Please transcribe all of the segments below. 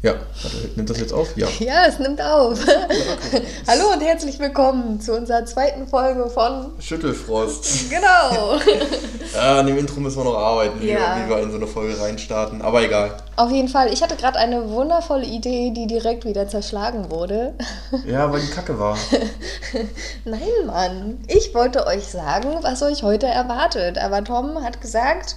Ja, warte, nimmt das jetzt auf? Ja. Ja, es nimmt auf. Hallo und herzlich willkommen zu unserer zweiten Folge von Schüttelfrost. Genau. ja, an dem Intro müssen wir noch arbeiten, Ja. wir, wie wir in so eine Folge reinstarten. Aber egal. Auf jeden Fall, ich hatte gerade eine wundervolle Idee, die direkt wieder zerschlagen wurde. Ja, weil die Kacke war. Nein, Mann. Ich wollte euch sagen, was euch heute erwartet. Aber Tom hat gesagt,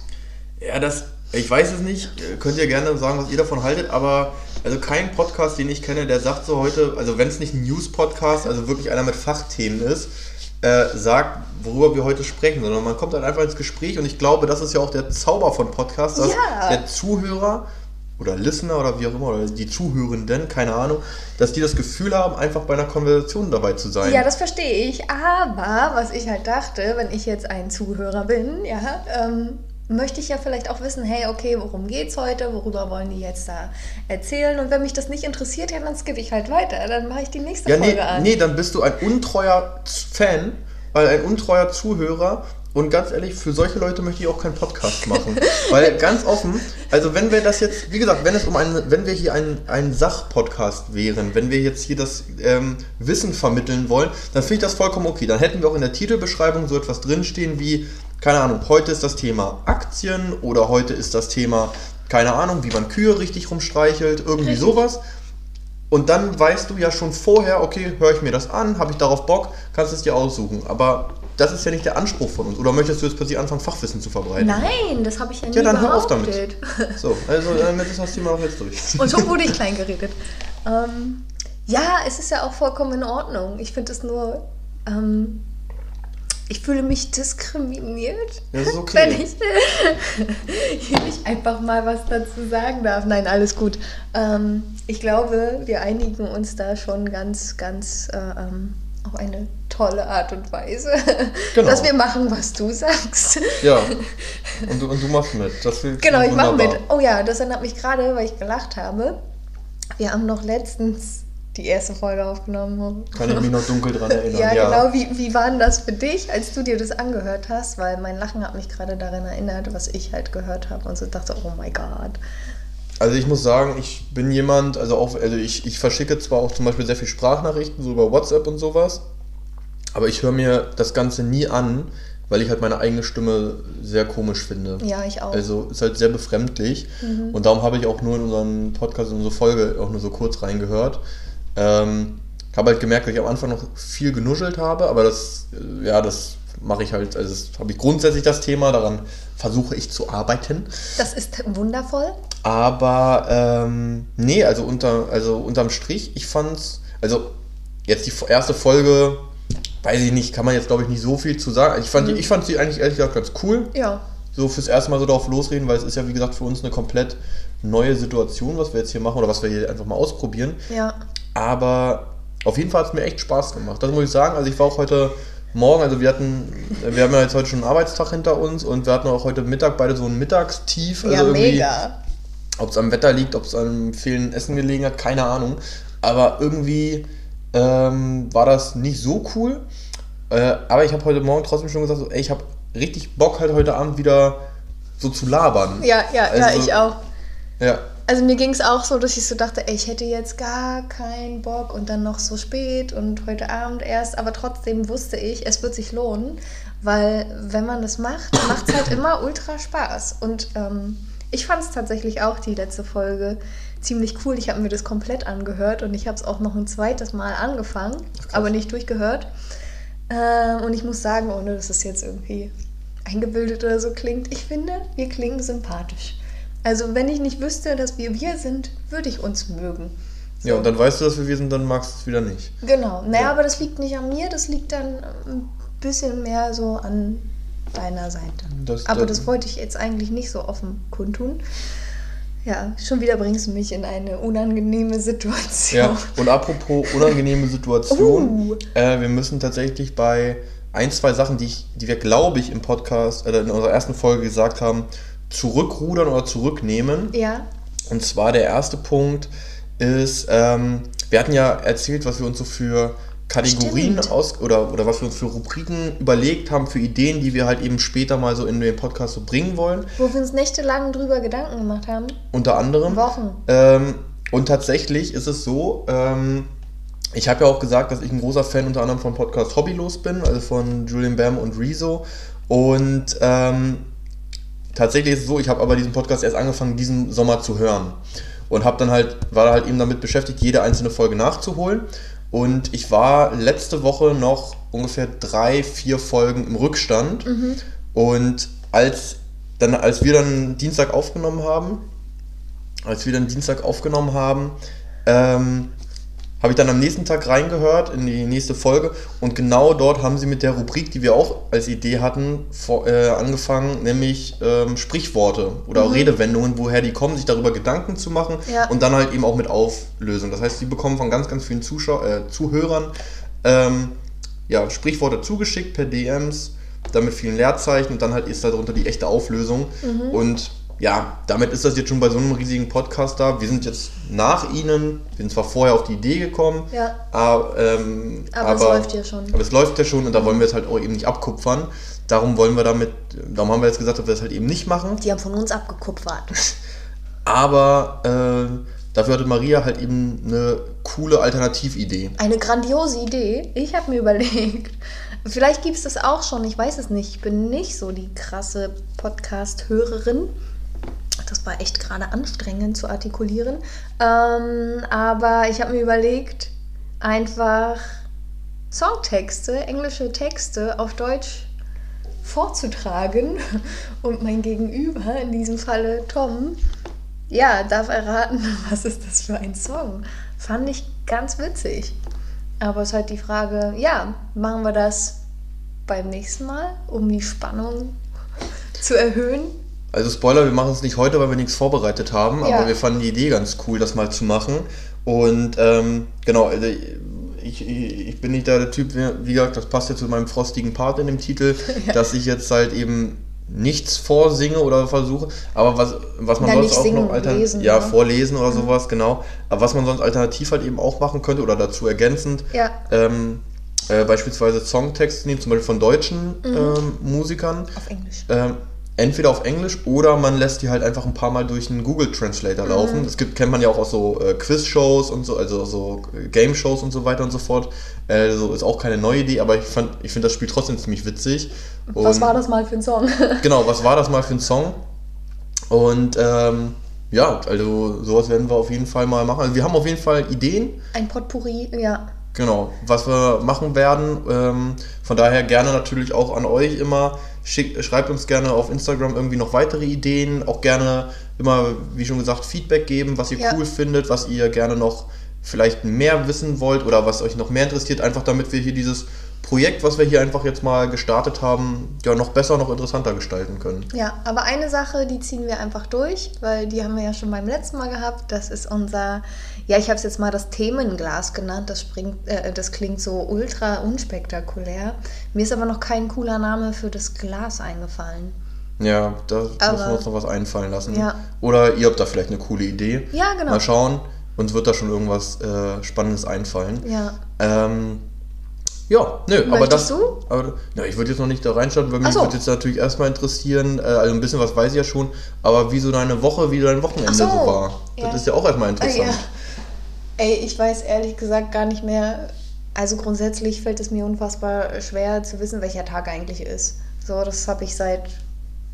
Ja, das, ich weiß es nicht. Könnt ihr gerne sagen, was ihr davon haltet, aber also kein Podcast, den ich kenne, der sagt so heute, also wenn es nicht ein News-Podcast, also wirklich einer mit Fachthemen ist, äh, sagt, worüber wir heute sprechen, sondern man kommt halt einfach ins Gespräch und ich glaube, das ist ja auch der Zauber von Podcasts, dass Ja. der Zuhörer oder Listener oder wie auch immer, oder die Zuhörenden, keine Ahnung, dass die das Gefühl haben, einfach bei einer Konversation dabei zu sein. ja, das verstehe ich. Aber was ich halt dachte, wenn ich jetzt ein Zuhörer bin, ja, ähm, möchte ich ja vielleicht auch wissen, hey, okay, worum geht's heute? Worüber wollen die jetzt da erzählen? Und wenn mich das nicht interessiert, ja, dann skippe ich halt weiter. Dann mache ich die nächste Ja, nee, Folge an. nee, dann bist du ein untreuer Fan, weil ein untreuer Zuhörer. Und ganz ehrlich, für solche Leute möchte ich auch keinen Podcast machen. weil ganz offen, also wenn wir das jetzt, wie gesagt, wenn es um einen, wenn wir hier ein, ein Sachpodcast wären, wenn wir jetzt hier das ähm, Wissen vermitteln wollen, dann finde ich das vollkommen okay. Dann hätten wir auch in der Titelbeschreibung so etwas drinstehen wie, keine Ahnung, heute ist das Thema Aktien oder heute ist das Thema, keine Ahnung, wie man Kühe richtig rumstreichelt, irgendwie sowas. Und dann weißt du ja schon vorher, okay, höre ich mir das an, habe ich darauf Bock, kannst es dir aussuchen. Aber das ist ja nicht der Anspruch von uns. Oder möchtest du jetzt plötzlich anfangen, Fachwissen zu verbreiten? Nein, das habe ich ja nie Ja, dann hör auf damit. So, also damit ist das Thema auch jetzt durch. Und schon wurde ich klein geredet. Ähm, ja, es ist ja auch vollkommen in Ordnung. Ich finde es nur, ähm, ich fühle mich diskriminiert, Ja, okay. wenn ich hier nicht einfach mal was dazu sagen darf. Nein, alles gut. Ähm, ich glaube, wir einigen uns da schon ganz, ganz äh, ähm, auf eine tolle Art und Weise, Genau. dass wir machen, was du sagst. Ja, und du, und du machst mit. Genau, ich mache mit. Oh ja, das erinnert mich gerade, weil ich gelacht habe. Wir haben noch letztens die erste Folge aufgenommen. Kann ich mich noch dunkel dran erinnern. Ja, Ja, genau. Wie, wie war denn das für dich, als du dir das angehört hast? Weil mein Lachen hat mich gerade daran erinnert, was ich halt gehört habe und so dachte, oh my God. Also ich muss sagen, ich bin jemand, also auch, also ich, ich verschicke zwar auch zum Beispiel sehr viel Sprachnachrichten, so über WhatsApp und sowas, aber ich höre mir das Ganze nie an, weil ich halt meine eigene Stimme sehr komisch finde. Ja, ich auch. Also ist halt sehr befremdlich. Mhm. Und darum habe ich auch nur in unseren Podcast, in unsere Folge auch nur so kurz reingehört. Ähm, habe halt gemerkt, dass ich am Anfang noch viel genuschelt habe, aber das, äh, ja, das mache ich halt, also das habe ich grundsätzlich das Thema, daran versuche ich zu arbeiten. das ist wundervoll. Aber ähm, nee, also unter, also unterm Strich, ich fand's, also jetzt die erste Folge, weiß ich nicht, kann man jetzt glaube ich nicht so viel zu sagen. Ich fand, die, ich fand sie eigentlich ehrlich gesagt ganz cool Ja. so fürs erste Mal so darauf losreden, weil es ist ja wie gesagt für uns eine komplett neue Situation, was wir jetzt hier machen oder was wir hier einfach mal ausprobieren. Ja. Aber auf jeden Fall hat es mir echt Spaß gemacht. Das muss ich sagen. Also ich war auch heute Morgen, also wir hatten, wir haben ja jetzt heute schon einen Arbeitstag hinter uns und wir hatten auch heute Mittag beide so ein Mittagstief. Also ja, irgendwie, mega. ob es am Wetter liegt, ob es am fehlenden Essen gelegen hat, keine Ahnung. Aber irgendwie ähm, war das nicht so cool. Äh, aber ich habe heute Morgen trotzdem schon gesagt, so, ey, ich habe richtig Bock halt heute Abend wieder so zu labern. Ja, ja, ja, Also- ich auch. Ja, Also mir ging es auch so, dass ich so dachte, ey, ich hätte jetzt gar keinen Bock und dann noch so spät und heute Abend erst, aber trotzdem wusste ich, es wird sich lohnen, weil wenn man das macht, macht es halt immer ultra Spaß. Und ähm, ich fand es tatsächlich auch die letzte Folge ziemlich cool. Ich habe mir das komplett angehört und ich habe es auch noch ein zweites Mal angefangen, aber nicht durchgehört. Ähm, und ich muss sagen, ohne dass es jetzt irgendwie eingebildet oder so klingt, ich finde, wir klingen sympathisch. Also wenn ich nicht wüsste, dass wir wir sind, würde ich uns mögen. ja, und dann weißt du, dass wir wir sind, dann magst du es wieder nicht. Genau. Naja, Ja. aber das liegt nicht an mir, das liegt dann ein bisschen mehr so an deiner Seite. Das- aber das- wollte ich jetzt eigentlich nicht so offen kundtun. Ja, schon wieder bringst du mich in eine unangenehme Situation. Ja, und apropos unangenehme Situation, Uh. äh, wir müssen tatsächlich bei ein, zwei Sachen, die, ich, die wir, glaube ich, im Podcast, äh, in unserer ersten Folge gesagt haben, zurückrudern oder zurücknehmen. Ja, Und zwar der erste Punkt ist, ähm, wir hatten ja erzählt, was wir uns so für Kategorien Stimmt. aus oder, oder was wir uns für Rubriken überlegt haben, für Ideen, die wir halt eben später mal so in den Podcast so bringen wollen. wo wir uns nächtelang drüber Gedanken gemacht haben. Unter anderem. Wochen. Ähm, Und tatsächlich ist es so, ähm, ich habe ja auch gesagt, dass ich ein großer Fan unter anderem vom Podcast Hobbylos bin, also von Julian Bam und Rezo. Und ähm, tatsächlich ist es so, ich habe aber diesen Podcast erst angefangen, diesen Sommer zu hören. Und habe dann halt, war halt eben damit beschäftigt, jede einzelne Folge nachzuholen. Und ich war letzte Woche noch ungefähr drei, vier Folgen im Rückstand. Mhm. Und als, dann, als wir dann Dienstag aufgenommen haben, als wir dann Dienstag aufgenommen haben, ähm, habe ich dann am nächsten Tag reingehört in die nächste Folge und genau dort haben sie mit der Rubrik, die wir auch als Idee hatten, vor, äh, angefangen, nämlich ähm, Sprichworte oder Mhm. Redewendungen, woher die kommen, sich darüber Gedanken zu machen Ja. und dann halt eben auch mit Auflösung. Das heißt, sie bekommen von ganz, ganz vielen Zuschau äh, Zuhörern ähm, ja, Sprichworte zugeschickt per DMs, dann mit vielen Leerzeichen und dann halt ist darunter die echte Auflösung. Mhm. Und ja, damit ist das jetzt schon bei so einem riesigen Podcast da. Wir sind jetzt nach ihnen, wir sind zwar vorher auf die Idee gekommen, Ja. aber, ähm, Aber es läuft ja schon. Aber es läuft ja schon und da wollen wir es halt auch eben nicht abkupfern. Darum wollen wir damit, darum haben wir jetzt gesagt, dass wir das halt eben nicht machen. Die haben von uns abgekupfert. Aber äh, dafür hatte Maria halt eben eine coole Alternatividee. Eine grandiose Idee. Ich habe mir überlegt, vielleicht gibt es das auch schon, ich weiß es nicht. Ich bin nicht so die krasse Podcast-Hörerin. Das war echt gerade anstrengend zu artikulieren. Ähm, aber ich habe mir überlegt, einfach Songtexte, englische Texte auf Deutsch vorzutragen und mein Gegenüber, in diesem Falle Tom, ja, darf erraten, was ist das für ein Song. Fand ich ganz witzig. Aber es ist halt die Frage, ja, machen wir das beim nächsten Mal, um die Spannung zu erhöhen? Also Spoiler, wir machen es nicht heute, weil wir nichts vorbereitet haben, Ja. aber wir fanden die Idee ganz cool, das mal zu machen. Und ähm, genau, also ich, ich, ich bin nicht da der Typ, wie gesagt, das passt ja zu meinem frostigen Part in dem Titel, dass ich jetzt halt eben nichts vorsinge oder versuche, aber was, was man Na, sonst auch noch altern lesen, ja, ne? vorlesen oder sowas, genau. Aber was man sonst alternativ halt eben auch machen könnte oder dazu ergänzend, Ja. ähm, äh, beispielsweise Songtexte nehmen, zum Beispiel von deutschen Mhm. ähm, Musikern. Auf Englisch. Ähm, entweder auf Englisch oder man lässt die halt einfach ein paar Mal durch einen Google Translator laufen. Das gibt, kennt man ja auch aus so äh, Quiz-Shows und so, also so äh, Game-Shows und so weiter und so fort. Äh, so ist auch keine neue Idee, aber ich fand, ich finde das Spiel trotzdem ziemlich witzig. Was Und- war das mal für ein Song? Genau, was war das mal für ein Song? Und ähm, ja, also sowas werden wir auf jeden Fall mal machen. Also wir haben auf jeden Fall Ideen. Ein Potpourri, ja. Genau, was wir machen werden. Ähm, von daher gerne natürlich auch an euch immer. Schick, schreibt uns gerne auf Instagram irgendwie noch weitere Ideen. Auch gerne immer, wie schon gesagt, Feedback geben, was ihr Ja. cool findet, was ihr gerne noch vielleicht mehr wissen wollt oder was euch noch mehr interessiert. Einfach damit wir hier dieses Projekt, was wir hier einfach jetzt mal gestartet haben, ja noch besser, noch interessanter gestalten können. Ja, aber eine Sache, die ziehen wir einfach durch, weil die haben wir ja schon beim letzten Mal gehabt. Das ist unser, ja, ich habe es jetzt mal das Themenglas genannt. Das, springt, äh, das klingt so ultra unspektakulär. Mir ist aber noch kein cooler Name für das Glas eingefallen. Ja, da müssen Aber- wir uns noch was einfallen lassen. Ja. Oder ihr habt da vielleicht eine coole Idee. Ja, genau. Mal schauen. Uns wird da schon irgendwas äh, Spannendes einfallen. Ja. Ähm, ja, nö, aber Möchtest das. du? Aber, ja, ich würde jetzt noch nicht da reinschauen, weil mich so. würde jetzt natürlich erstmal interessieren, äh, also ein bisschen was weiß ich ja schon, aber wie so deine Woche, wie dein Wochenende so, so. war. Ja. Das ist ja auch erstmal Ah, interessant. ja. Ey, ich weiß ehrlich gesagt gar nicht mehr. Also grundsätzlich fällt es mir unfassbar schwer zu wissen, welcher Tag eigentlich ist. So, das habe ich seit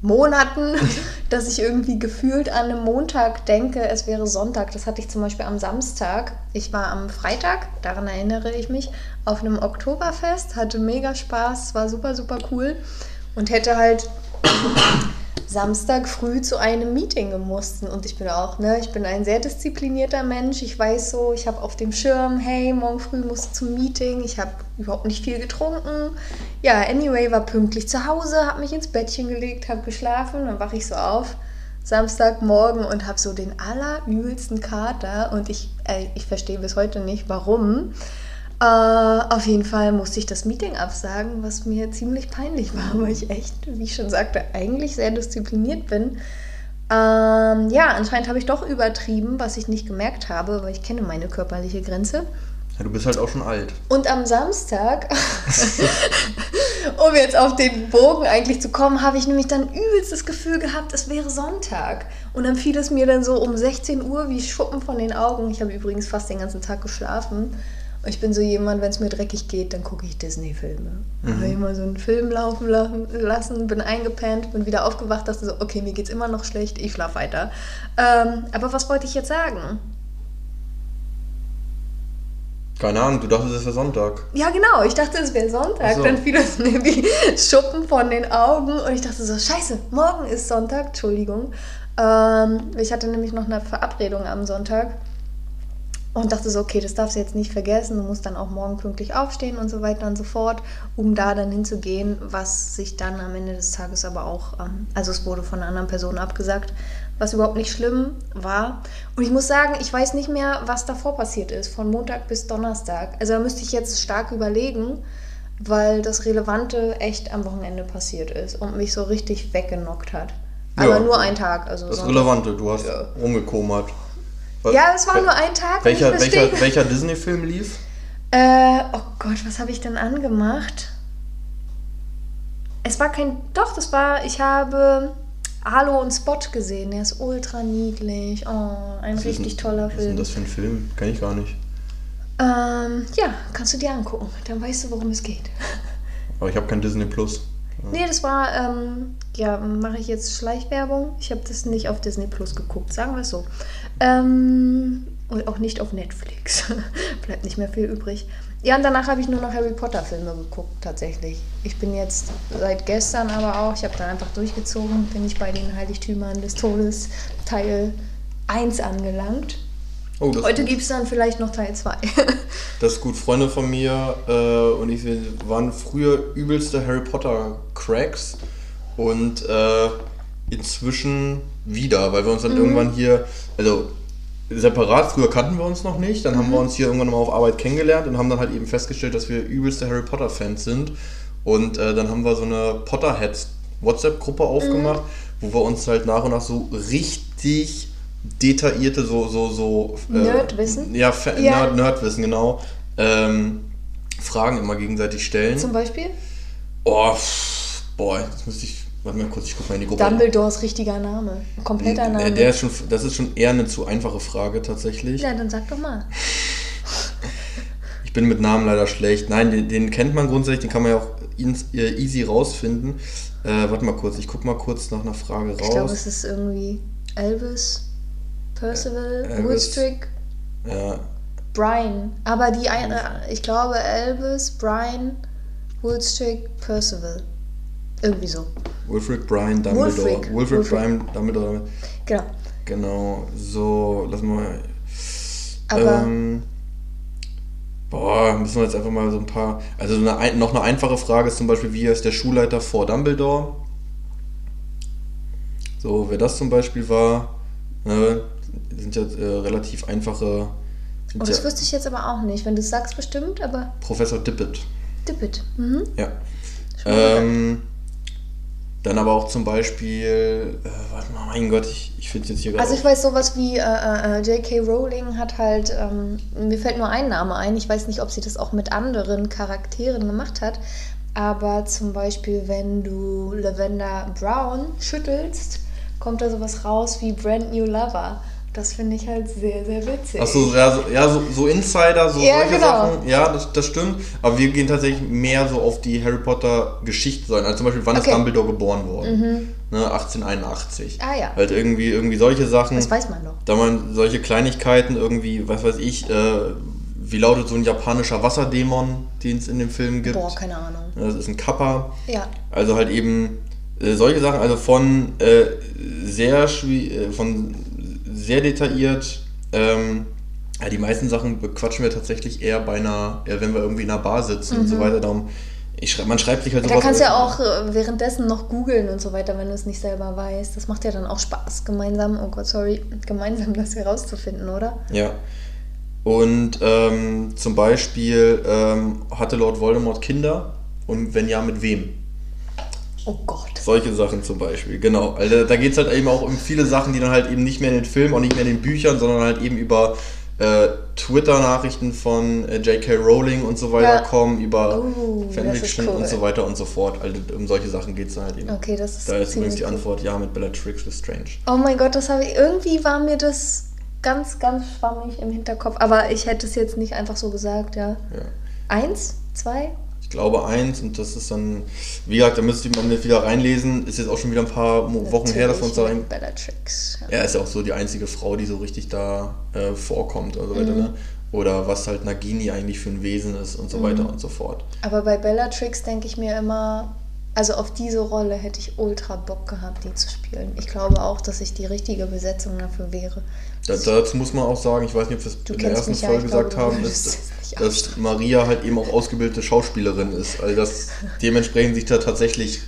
Monaten, dass ich irgendwie gefühlt an einem Montag denke, es wäre Sonntag. Das hatte ich zum Beispiel am Samstag. Ich war am Freitag, daran erinnere ich mich, auf einem Oktoberfest, hatte mega Spaß, war super, super cool und hätte halt Samstag früh zu einem Meeting gemusst. Und ich bin auch, ne, ich bin ein sehr disziplinierter Mensch. Ich weiß so, ich habe auf dem Schirm, hey, morgen früh musst du zum Meeting. Ich habe überhaupt nicht viel getrunken. Ja, anyway, war pünktlich zu Hause, habe mich ins Bettchen gelegt, habe geschlafen. Dann wache ich so auf, Samstagmorgen und habe so den allerübelsten Kater. Und ich, äh, ich verstehe bis heute nicht, warum. Äh, auf jeden Fall musste ich das Meeting absagen, was mir ziemlich peinlich war, weil ich echt, wie ich schon sagte, eigentlich sehr diszipliniert bin. Ähm, ja, anscheinend habe ich doch übertrieben, was ich nicht gemerkt habe, weil ich kenne meine körperliche Grenze. Ja, du bist halt auch schon alt. Und am Samstag, um jetzt auf den Bogen eigentlich zu kommen, habe ich nämlich dann übelst das Gefühl gehabt, es wäre Sonntag. Und dann fiel es mir dann so um 16 Uhr wie Schuppen von den Augen. Ich habe übrigens fast den ganzen Tag geschlafen. Ich bin so jemand, wenn es mir dreckig geht, dann gucke ich Disney-Filme. Mhm. Habe ich mal so einen Film laufen lassen, bin eingepennt, bin wieder aufgewacht, dachte so, okay, mir geht's immer noch schlecht, ich schlafe weiter. Ähm, aber was wollte ich jetzt sagen? Keine Ahnung, du dachtest, es wäre Sonntag. Ja, genau, ich dachte, es wäre Sonntag. So. Dann fiel es mir wie Schuppen von den Augen und ich dachte so, scheiße, morgen ist Sonntag, Entschuldigung. Ähm, ich hatte nämlich noch eine Verabredung am Sonntag und dachte so, okay, das darfst du jetzt nicht vergessen, du musst dann auch morgen pünktlich aufstehen und so weiter und so fort, um da dann hinzugehen, was sich dann am Ende des Tages aber auch, ähm, also es wurde von einer anderen Person abgesagt, was überhaupt nicht schlimm war. Und ich muss sagen, ich weiß nicht mehr, was davor passiert ist, von Montag bis Donnerstag. Also da müsste ich jetzt stark überlegen, weil das Relevante echt am Wochenende passiert ist und mich so richtig weggenockt hat. Aber ja, nur ein Tag. Also das. Relevante, du hast ja. rumgekomert. Ja, es war nur ein Tag. Welcher, welcher, welcher Disney-Film lief? Äh, oh Gott, was habe ich denn angemacht? Es war kein. Doch, das war. Ich habe Hallo und Spot gesehen. Der ist ultra niedlich. Oh, ein was richtig ein, toller Film. Was ist denn das für ein Film? Kenn ich gar nicht. Ähm, ja, kannst du dir angucken. Dann weißt du, worum es geht. Aber ich habe kein Disney Plus. Nee, das war, ähm, ja, mache ich jetzt Schleichwerbung. Ich habe das nicht auf Disney Plus geguckt, sagen wir es so. Ähm, und auch nicht auf Netflix. Bleibt nicht mehr viel übrig. Ja, und danach habe ich nur noch Harry Potter Filme geguckt, tatsächlich. Ich bin jetzt seit gestern aber auch, ich habe dann einfach durchgezogen, bin ich bei den Heiligtümern des Todes Teil 1 angelangt. Oh, Heute gibt es dann vielleicht noch Teil 2. das ist gut. Freunde von mir äh, und ich waren früher übelste Harry Potter Cracks und äh, inzwischen wieder, weil wir uns dann mhm. irgendwann hier, also separat, früher kannten wir uns noch nicht, dann mhm. haben wir uns hier irgendwann mal auf Arbeit kennengelernt und haben dann halt eben festgestellt, dass wir übelste Harry Potter Fans sind und äh, dann haben wir so eine Potterheads WhatsApp-Gruppe aufgemacht, mhm. wo wir uns halt nach und nach so richtig detaillierte, so, so, so äh, Nerdwissen? Ja, ja. Nerd, Nerdwissen, genau. Ähm, Fragen immer gegenseitig stellen. Zum Beispiel? Oh, boah, jetzt müsste ich Warte mal kurz, ich guck mal in die Gruppe. Dumbledores richtiger Name. Kompletter Name. Der ist schon, das ist schon eher eine zu einfache Frage tatsächlich. Ja, dann sag doch mal. ich bin mit Namen leider schlecht. Nein, den, den kennt man grundsätzlich, den kann man ja auch äh, easy rausfinden. Äh, warte mal kurz, ich guck mal kurz nach einer Frage raus. Ich glaube, es ist irgendwie Elvis, Percival, äh, Woodstrick, ja. Brian. Aber die, äh, ich glaube Elvis, Brian, Woodstrick, Percival. Irgendwie so. Wilfred Brian Dumbledore. Wolfric. Wilfred Wolfric. Brian Dumbledore. Genau. Genau. So, lass mal. Aber. Ähm, boah, müssen wir jetzt einfach mal so ein paar. Also eine, noch eine einfache Frage ist zum Beispiel, wie ist der Schulleiter vor Dumbledore? So, wer das zum Beispiel war, ne, sind ja äh, relativ einfache. Oh, das ja, wüsste ich jetzt aber auch nicht. Wenn du es sagst, bestimmt, aber. Professor Dippet. Dippet, mhm. Ja. Ähm, dann aber auch zum Beispiel, äh, warte mal, mein Gott, ich, ich finde jetzt hier gerade. Also ich weiß sowas wie äh, äh, J.K. Rowling hat halt, ähm, mir fällt nur ein Name ein, ich weiß nicht, ob sie das auch mit anderen Charakteren gemacht hat, aber zum Beispiel, wenn du Lavender Brown schüttelst, kommt da sowas raus wie Brand New Lover. Das finde ich halt sehr, sehr witzig. Achso, ja, so, ja, so, so Insider, so ja, solche genau. Sachen. Ja, das, das stimmt. Aber wir gehen tatsächlich mehr so auf die Harry Potter Geschichte sein. Also zum Beispiel, wann okay. ist Dumbledore geboren worden? Mhm. Ne, 1881. Ah ja. Halt irgendwie, irgendwie solche Sachen. Das weiß man doch. Da man solche Kleinigkeiten irgendwie, was weiß ich, äh, wie lautet so ein japanischer Wasserdämon, den es in dem Film gibt? Boah, keine Ahnung. Das ist ein Kappa. Ja. Also halt eben äh, solche Sachen, also von äh, sehr äh, von sehr detailliert. Ähm, ja, die meisten Sachen bequatschen wir tatsächlich eher bei einer, eher wenn wir irgendwie in einer Bar sitzen mhm. und so mhm. weiter. Darum, ich schreib, man schreibt sich halt so. Da kannst du ja auch äh, währenddessen noch googeln und so weiter, wenn du es nicht selber weißt. Das macht ja dann auch Spaß, gemeinsam, oh Gott, sorry, gemeinsam das herauszufinden, oder? Ja. Und ähm, zum Beispiel ähm, hatte Lord Voldemort Kinder und wenn ja, mit wem? Oh Gott. Solche Sachen zum Beispiel, genau. Also da geht es halt eben auch um viele Sachen, die dann halt eben nicht mehr in den Filmen, auch nicht mehr in den Büchern, sondern halt eben über äh, Twitter-Nachrichten von äh, J.K. Rowling und so weiter Ja. kommen über Oh, ist Fanfiction cool. und so weiter und so fort. Also um solche Sachen geht es halt eben. Okay, das ist Da ist übrigens die. Antwort ja mit Bellatrix Lestrange. Oh mein Gott, das habe ich. Irgendwie war mir das ganz, ganz schwammig im Hinterkopf. Aber ich hätte es jetzt nicht einfach so gesagt, ja. Ja. Eins? Zwei? Ich glaube eins und das ist dann, wie gesagt, da müsste man jetzt wieder reinlesen. Ist jetzt auch schon wieder ein paar Wochen her, dass wir uns da rein. Natürlich Bellatrix. Ja. Er ist ja auch so die einzige Frau, die so richtig da äh, vorkommt und so weiter, Mhm. ne? Oder was halt Nagini eigentlich für ein Wesen ist und so weiter Mhm. und so fort. Aber bei Bellatrix denke ich mir immer, also auf diese Rolle hätte ich ultra Bock gehabt, die zu spielen. Ich glaube auch, dass ich die richtige Besetzung dafür wäre. Da, dazu muss man auch sagen, ich weiß nicht, ob wir es in der ersten ja, Folge glaube, gesagt du haben, würdest dass, Maria halt eben auch ausgebildete Schauspielerin ist. Also dass dementsprechend sich da tatsächlich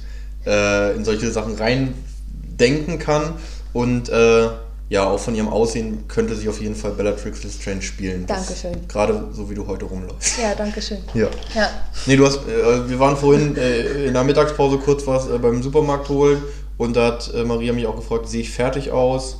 äh, in solche Sachen reindenken kann und äh, ja, auch von ihrem Aussehen könnte sie auf jeden Fall Bellatrix Lestrange spielen. Dankeschön. Gerade so wie du heute rumläufst. Ja, danke schön. Ja. Ja. Nee, du hast, äh, wir waren vorhin äh, in der Mittagspause kurz was äh, beim Supermarkt holen und da hat äh, Maria mich auch gefragt, sehe ich fertig aus?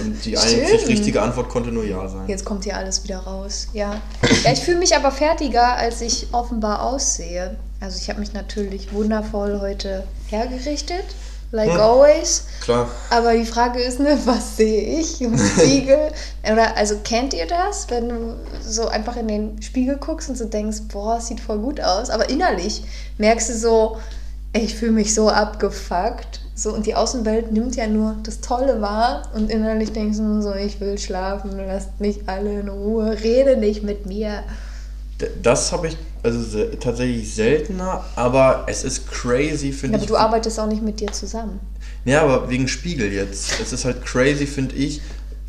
Und die einzig richtige Antwort konnte nur Ja sein. Jetzt kommt hier alles wieder raus. Ja. Ja, ich fühle mich aber fertiger, als ich offenbar aussehe. Also ich habe mich natürlich wundervoll heute hergerichtet, like Hm. always. Klar. Aber die Frage ist, ne, was sehe ich im Spiegel? Oder also kennt ihr das, wenn du so einfach in den Spiegel guckst und so denkst, boah, es sieht voll gut aus, aber innerlich merkst du so, ey, ich fühle mich so abgefuckt. So, und die Außenwelt nimmt ja nur das Tolle wahr und innerlich denkst du nur so, ich will schlafen, lasst mich alle in Ruhe, rede nicht mit mir. Das habe ich also tatsächlich seltener, aber es ist crazy, Ja, finde aber ich. du arbeitest auch nicht mit dir zusammen. Ja, aber wegen Spiegel jetzt. Es ist halt crazy, finde ich,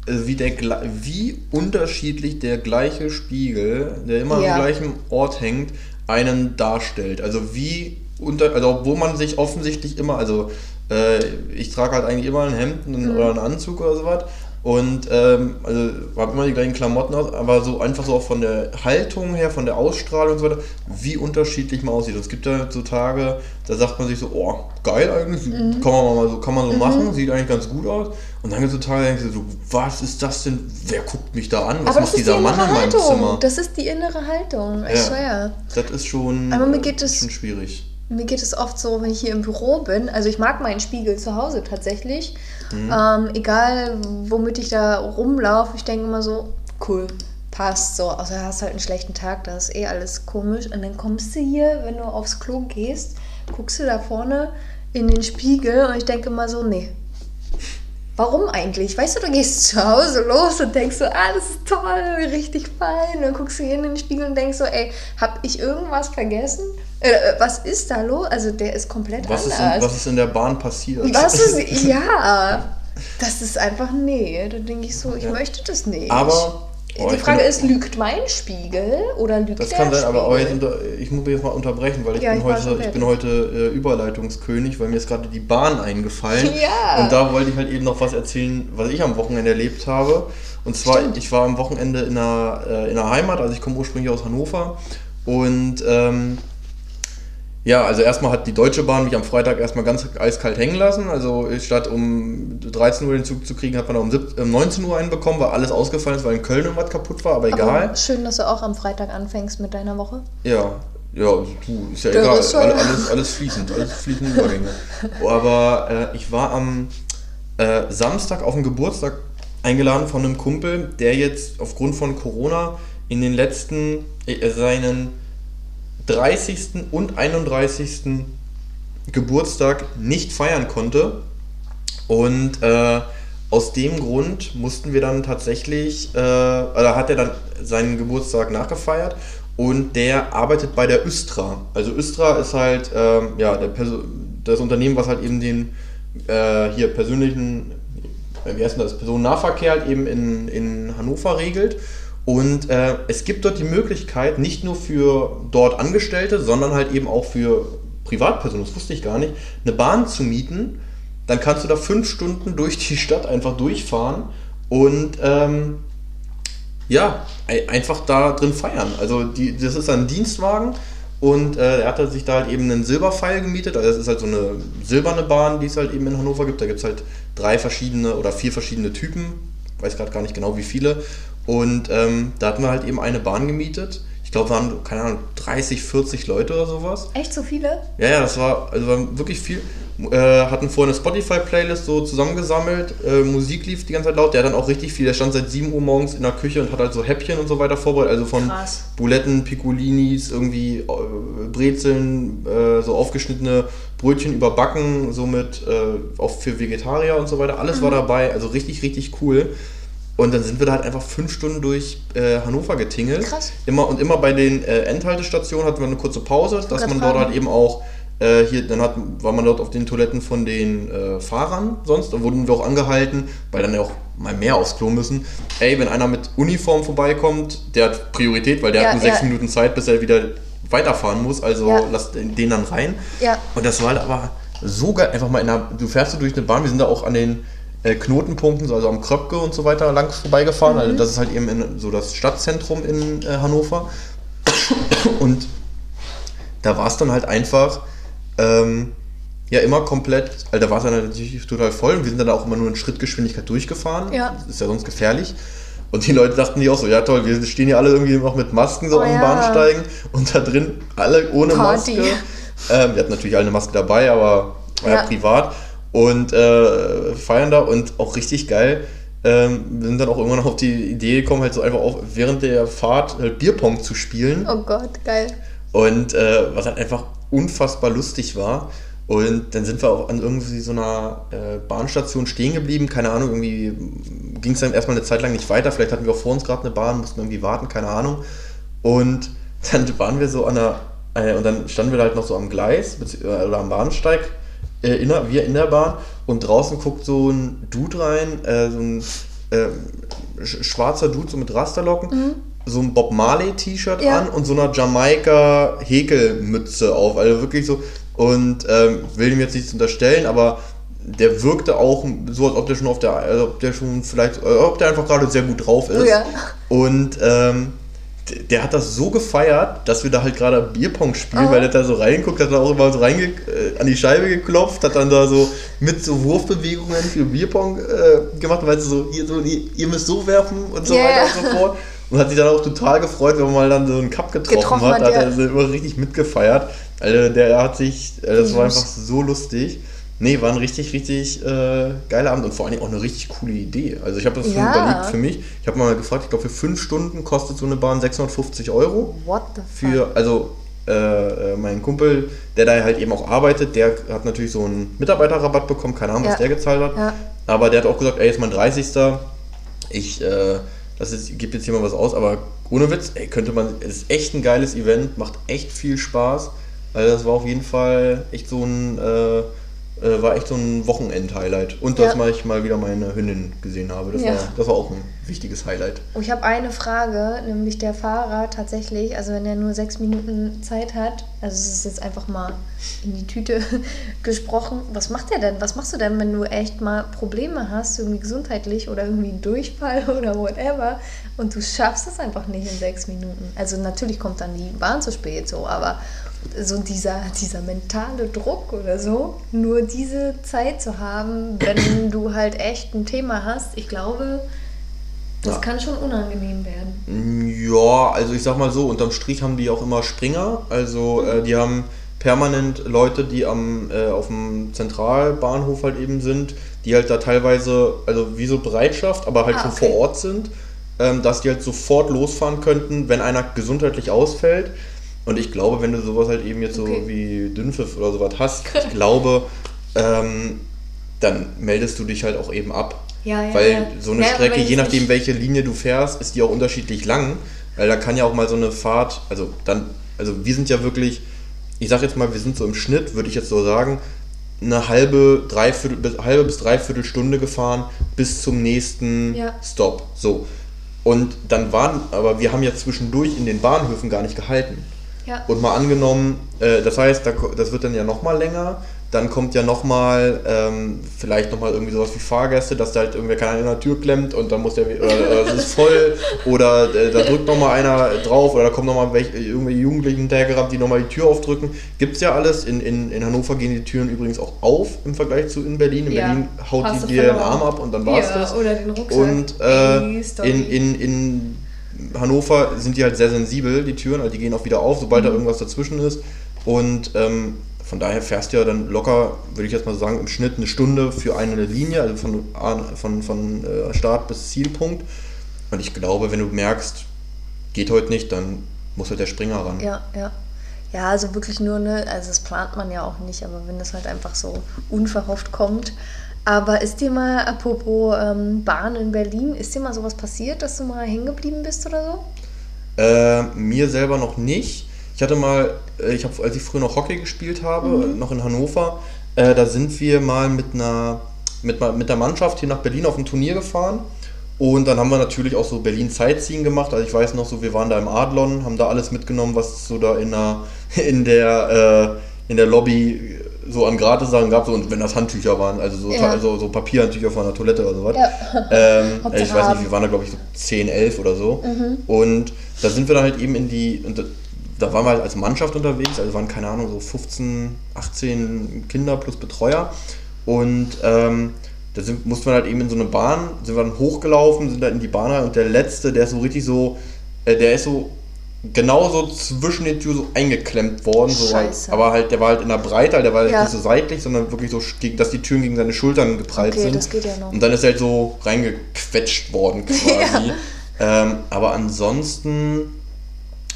äh, wie, der, wie unterschiedlich der gleiche Spiegel, der immer Ja. am gleichen Ort hängt, einen darstellt. Also wie unter, also obwohl man sich offensichtlich immer, also äh, ich trage halt eigentlich immer ein Hemd und- oder einen Anzug oder sowas. Und ähm, also habe immer die gleichen Klamotten aus, aber so einfach so auch von der Haltung her, von der Ausstrahlung und so weiter, wie unterschiedlich man aussieht. Und es gibt ja so Tage, da sagt man sich so, oh, geil eigentlich, kann man mal so, kann man so machen, sieht eigentlich ganz gut aus. Und dann gibt es so Tage, da denkst du so, was ist das denn? Wer guckt mich da an? Was aber das macht ist die dieser Mann in meinem Haltung. Zimmer? Das ist die innere Haltung, ich Ja. schwör. Das ist schon, Aber mir geht es- schon schwierig. Mir geht es oft so, wenn ich hier im Büro bin. Also ich mag meinen Spiegel zu Hause tatsächlich. Mhm. Ähm, egal, womit ich da rumlaufe, ich denke immer so, cool, passt so. Außer du hast halt einen schlechten Tag, da ist eh alles komisch. Und dann kommst du hier, wenn du aufs Klo gehst, guckst du da vorne in den Spiegel und ich denke immer so, nee. Warum eigentlich? Weißt du, du gehst zu Hause los und denkst so, ah, das ist toll, richtig fein. Und dann guckst du hier in den Spiegel und denkst so, ey, hab ich irgendwas vergessen? Äh, äh, was ist da los? Also der ist komplett Was ist, in, anders. was ist in der Bahn passiert? Was ist, ja, das ist einfach, nee, da denke ich so, ich Ja. möchte das nicht. Aber oh, die Frage ist, lügt mein Spiegel oder lügt Das der kann sein, Spiegel? aber, jetzt unter, ich muss mich jetzt mal unterbrechen, weil ich Ja, bin ich heute, ich bin heute äh, Überleitungskönig, weil mir ist gerade die Bahn eingefallen. Ja. Und da wollte ich halt eben noch was erzählen, was ich am Wochenende erlebt habe. Und zwar, Stimmt. ich war am Wochenende in der, äh, in der Heimat, also ich komme ursprünglich aus Hannover. Und ähm, ja, also erstmal hat die Deutsche Bahn mich am Freitag erstmal ganz eiskalt hängen lassen. Also statt um 13 Uhr den Zug zu kriegen, hat man um 17 um 19 Uhr einen bekommen, weil alles ausgefallen ist, weil in Köln irgendwas kaputt war, aber egal. Aber schön, dass du auch am Freitag anfängst mit deiner Woche. Ja, ja, du, ist ja Der egal. ist Alles, alles fließend, alles fließende Übergänge. Aber äh, ich war am äh, Samstag auf den Geburtstag eingeladen von einem Kumpel, der jetzt aufgrund von Corona in den letzten, äh, seinen 30. und 31. Geburtstag nicht feiern konnte. Und äh, aus dem Grund mussten wir dann tatsächlich, äh, oder hat er dann seinen Geburtstag nachgefeiert und der arbeitet bei der Östra. Also Östra ist halt ähm, ja, das Unternehmen, was halt eben den äh, hier persönlichen, wie heißt denn das, Personennahverkehr halt eben in, in Hannover regelt. Und äh, es gibt dort die Möglichkeit, nicht nur für dort Angestellte, sondern halt eben auch für Privatpersonen, das wusste ich gar nicht, eine Bahn zu mieten. Dann kannst du da fünf Stunden durch die Stadt einfach durchfahren und ähm, ja, ei- einfach da drin feiern. Also die, das ist ein Dienstwagen und äh, er hatte sich da halt eben einen Silberpfeil gemietet. Also das ist halt so eine silberne Bahn, die es halt eben in Hannover gibt. Da gibt es halt drei verschiedene oder vier verschiedene Typen. Weiß gerade gar nicht genau wie viele. Und ähm, da hatten wir halt eben eine Bahn gemietet. Ich glaube, waren, keine Ahnung, 30, 40 Leute oder sowas. Echt so viele? Ja, ja, das war, also war wirklich viel. Äh, hatten vorher eine Spotify-Playlist so zusammengesammelt, äh, Musik lief die ganze Zeit laut, der hat dann auch richtig viel, der stand seit 7 Uhr morgens in der Küche und hat halt so Häppchen und so weiter vorbereitet, also von Krass. Buletten, Piccolinis, irgendwie äh, Brezeln, äh, so aufgeschnittene Brötchen überbacken, somit äh, auch für Vegetarier und so weiter, alles Mhm. war dabei, also richtig, richtig cool. Und dann sind wir da halt einfach fünf Stunden durch äh, Hannover getingelt. Krass. Immer und immer bei den äh, Endhaltestationen hatten wir eine kurze Pause, dass man dort fragen. halt eben auch äh, hier, dann hat, war man dort auf den Toiletten von den äh, Fahrern sonst, da wurden wir auch angehalten, weil dann ja auch mal mehr aufs Klo müssen. Ey, wenn einer mit Uniform vorbeikommt, der hat Priorität, weil der Ja, hat nur sechs ja. Minuten Zeit, bis er wieder weiterfahren muss, also Ja. lasst den dann rein. Ja. Und das war halt aber so geil, einfach mal in der, du fährst so durch eine Bahn, wir sind da auch an den Knotenpunkten, so also am Kröpke und so weiter lang vorbeigefahren, also das ist halt eben in, so das Stadtzentrum in äh, Hannover. Und da war es dann halt einfach, ähm, ja, immer komplett, also da war es dann natürlich total voll und wir sind dann auch immer nur in Schrittgeschwindigkeit durchgefahren. Ja. Das ist ja sonst gefährlich. Und die Leute dachten die auch so, ja toll, wir stehen hier alle irgendwie noch mit Masken so Oh am ja. Bahnsteigen und da drin alle ohne Party. Maske. Ähm, wir hatten natürlich alle eine Maske dabei, aber ja, Ja. privat. Und äh, feiern da und auch richtig geil. Ähm, wir sind dann auch irgendwann auf die Idee gekommen, halt so einfach auch während der Fahrt halt Bierpong zu spielen. Oh Gott, geil. Und äh, was halt einfach unfassbar lustig war. Und dann sind wir auch an irgendwie so einer äh, Bahnstation stehen geblieben. Keine Ahnung, irgendwie ging es dann erstmal eine Zeit lang nicht weiter. Vielleicht hatten wir auch vor uns gerade eine Bahn, mussten irgendwie warten, keine Ahnung. Und dann waren wir so an der, äh, und dann standen wir halt noch so am Gleis äh, oder am Bahnsteig, äh, in der, wir in der Bahn. Und draußen guckt so ein Dude rein, äh, so ein äh, sch- schwarzer Dude, so mit Rasterlocken, so ein Bob Marley-T-Shirt Ja. an und so einer Jamaika-Häkelmütze auf. Also wirklich so. Und ähm, will ihm jetzt nichts unterstellen, aber der wirkte auch so, als ob der schon auf der, als ob der schon vielleicht, als ob der einfach gerade sehr gut drauf ist. Ja. Und ähm, der hat das so gefeiert, dass wir da halt gerade Bierpong spielen, Oh. weil der da so reinguckt, hat da auch immer so reinge äh, an die Scheibe geklopft, hat dann da so mit so Wurfbewegungen für Bierpong äh, gemacht, weil sie so, ihr, so, ihr, müsst so werfen und so Ja, weiter und so fort. Und hat sich dann auch total gefreut, wenn man mal dann so einen Cup getroffen, Getroffen hat, hat, hat er so immer richtig mitgefeiert. Also der hat sich, äh, das war einfach so lustig. Nee, war ein richtig, richtig äh, geiler Abend und vor allen Dingen auch eine richtig coole Idee. Also ich habe das schon Ja. überlegt für mich. Ich habe mal gefragt, ich glaube für fünf Stunden kostet so eine Bahn 650 Euro. What the fuck? Für, also äh, äh, mein Kumpel, der da halt eben auch arbeitet, der hat natürlich so einen Mitarbeiterrabatt bekommen, keine Ahnung, was Ja. der gezahlt hat. Ja. Aber der hat auch gesagt, ey, ist mein 30. Ich, äh, das ist, gibt jetzt hier mal was aus, aber ohne Witz, ey, könnte man, es ist echt ein geiles Event, macht echt viel Spaß. Also das war auf jeden Fall echt so ein, äh, äh, war echt so ein Wochenend-Highlight. Und dass Ja. mal ich mal wieder meine Hündin gesehen habe. Das, Ja. war, das war auch ein wichtiges Highlight. Oh, Ich habe eine Frage, nämlich der Fahrer tatsächlich, also wenn er nur sechs Minuten Zeit hat, also es ist jetzt einfach mal in die Tüte gesprochen, was macht er denn? Was machst du denn, wenn du echt mal Probleme hast, irgendwie gesundheitlich oder irgendwie einen Durchfall oder whatever und du schaffst es einfach nicht in sechs Minuten? Also natürlich kommt dann die Bahn zu spät so, aber so dieser, dieser mentale Druck oder so, nur diese Zeit zu haben, wenn du halt echt ein Thema hast, ich glaube, das Ja. kann schon unangenehm werden. Ja, also ich sag mal so, unterm Strich haben die auch immer Springer. Also äh, die haben permanent Leute, die am, äh, auf dem Zentralbahnhof halt eben sind, die halt da teilweise, also wie so Bereitschaft, aber halt Ah, schon okay. vor Ort sind, ähm, dass die halt sofort losfahren könnten, wenn einer gesundheitlich ausfällt. Und ich glaube, wenn du sowas halt eben jetzt Okay. so wie Dünnpfiff oder sowas hast, ich glaube, ähm, dann meldest du dich halt auch eben ab. Ja, ja, Weil ja. so eine Strecke, je nachdem, welche Linie du fährst, ist die auch unterschiedlich lang. Weil da kann ja auch mal so eine Fahrt, also dann, also wir sind ja wirklich, ich sag jetzt mal, wir sind so im Schnitt, würde ich jetzt so sagen, eine halbe, dreiviertel, bis, halbe bis dreiviertel Stunde gefahren bis zum nächsten. Stop. So. Und dann waren, aber wir haben ja zwischendurch in den Bahnhöfen gar nicht gehalten. Ja. Und mal angenommen, äh, das heißt, da, das wird dann ja nochmal länger. Dann kommt ja nochmal, ähm, vielleicht nochmal irgendwie sowas wie Fahrgäste, dass da halt irgendwer keiner in der Tür klemmt und dann muss der, oder, es ist voll oder äh, da drückt nochmal einer drauf oder da kommen nochmal irgendwelche Jugendlichen hinterhergerannt, die nochmal die Tür aufdrücken. Gibt es ja alles. In, in, in Hannover gehen die Türen übrigens auch auf im Vergleich zu in Berlin. In ja, Berlin haut die dir den Arm ab und dann war es ja, das. Oder den Rucksack. Und äh, in, in, in Hannover sind die halt sehr sensibel, die Türen, also die gehen auch wieder auf, sobald mhm. da irgendwas dazwischen ist. Und ähm, von daher fährst du ja dann locker, würde ich jetzt mal sagen, im Schnitt eine Stunde für eine Linie, also von, von, von äh, Start bis Zielpunkt. Und ich glaube, wenn du merkst, geht heute nicht, dann muss halt der Springer ran. Ja, ja. Ja, also wirklich nur, ne, also das plant man ja auch nicht, aber wenn das halt einfach so unverhofft kommt. Aber ist dir mal, apropos ähm, Bahn in Berlin, ist dir mal sowas passiert, dass du mal hängen geblieben bist oder so? Äh, mir selber noch nicht. Ich hatte mal, äh, ich habe, als ich früher noch Hockey gespielt habe, mhm. noch in Hannover, äh, da sind wir mal mit einer mit, mit der Mannschaft hier nach Berlin auf ein Turnier gefahren. Und dann haben wir natürlich auch so Berlin Sightseeing gemacht. Also ich weiß noch so, wir waren da im Adlon, haben da alles mitgenommen, was so da in der, in der, äh, in der Lobby so an Gratis-Sachen gab. So, und wenn das Handtücher waren, also so, ja. so, so Papierhandtücher von der Toilette oder sowas. Ja. Ähm, ich weiß nicht, wir waren da glaube ich so 10, 11 oder so. Mhm. Und da sind wir dann halt eben in die, und da waren wir halt als Mannschaft unterwegs, also waren keine Ahnung, so 15, 18 Kinder plus Betreuer. Und ähm, da sind, mussten wir halt eben in so eine Bahn, sind wir dann hochgelaufen, sind da in die Bahn rein und der letzte, der ist so richtig so, äh, der ist so genauso zwischen den Türen so eingeklemmt worden. So halt, aber halt, der war halt in der Breite, der war halt ja. nicht so seitlich, sondern wirklich so, dass die Türen gegen seine Schultern geprallt okay, sind. Das geht ja noch. Und dann ist er halt so reingequetscht worden quasi. ja. ähm, aber ansonsten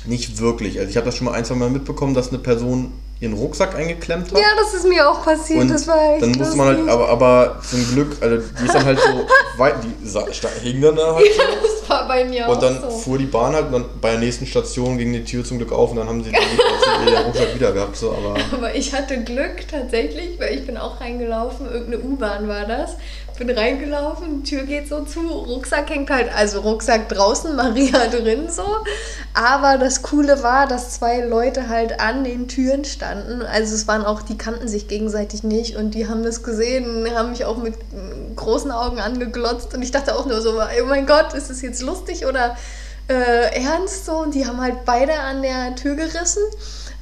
nicht wirklich. Also ich habe das schon mal ein, zwei Mal mitbekommen, dass eine Person ihren Rucksack eingeklemmt hat. Ja, das ist mir auch passiert. Und das war echt Dann musste man halt, aber, aber zum Glück, also die ist dann halt so weit, die hing dann da halt so. Ja, das war bei mir und auch Und dann so. fuhr die Bahn halt und dann bei der nächsten Station ging die Tür zum Glück auf und dann haben sie den Rucksack wieder gehabt. So, aber, aber ich hatte Glück tatsächlich, weil ich bin auch reingelaufen, irgendeine U-Bahn war das bin reingelaufen, Tür geht so zu, Rucksack hängt halt, also Rucksack draußen, Maria drin so. Aber das Coole war, dass zwei Leute halt an den Türen standen. Also es waren auch, die kannten sich gegenseitig nicht und die haben das gesehen, haben mich auch mit großen Augen angeglotzt und ich dachte auch nur so, oh mein Gott, ist das jetzt lustig oder äh, ernst so? Und die haben halt beide an der Tür gerissen.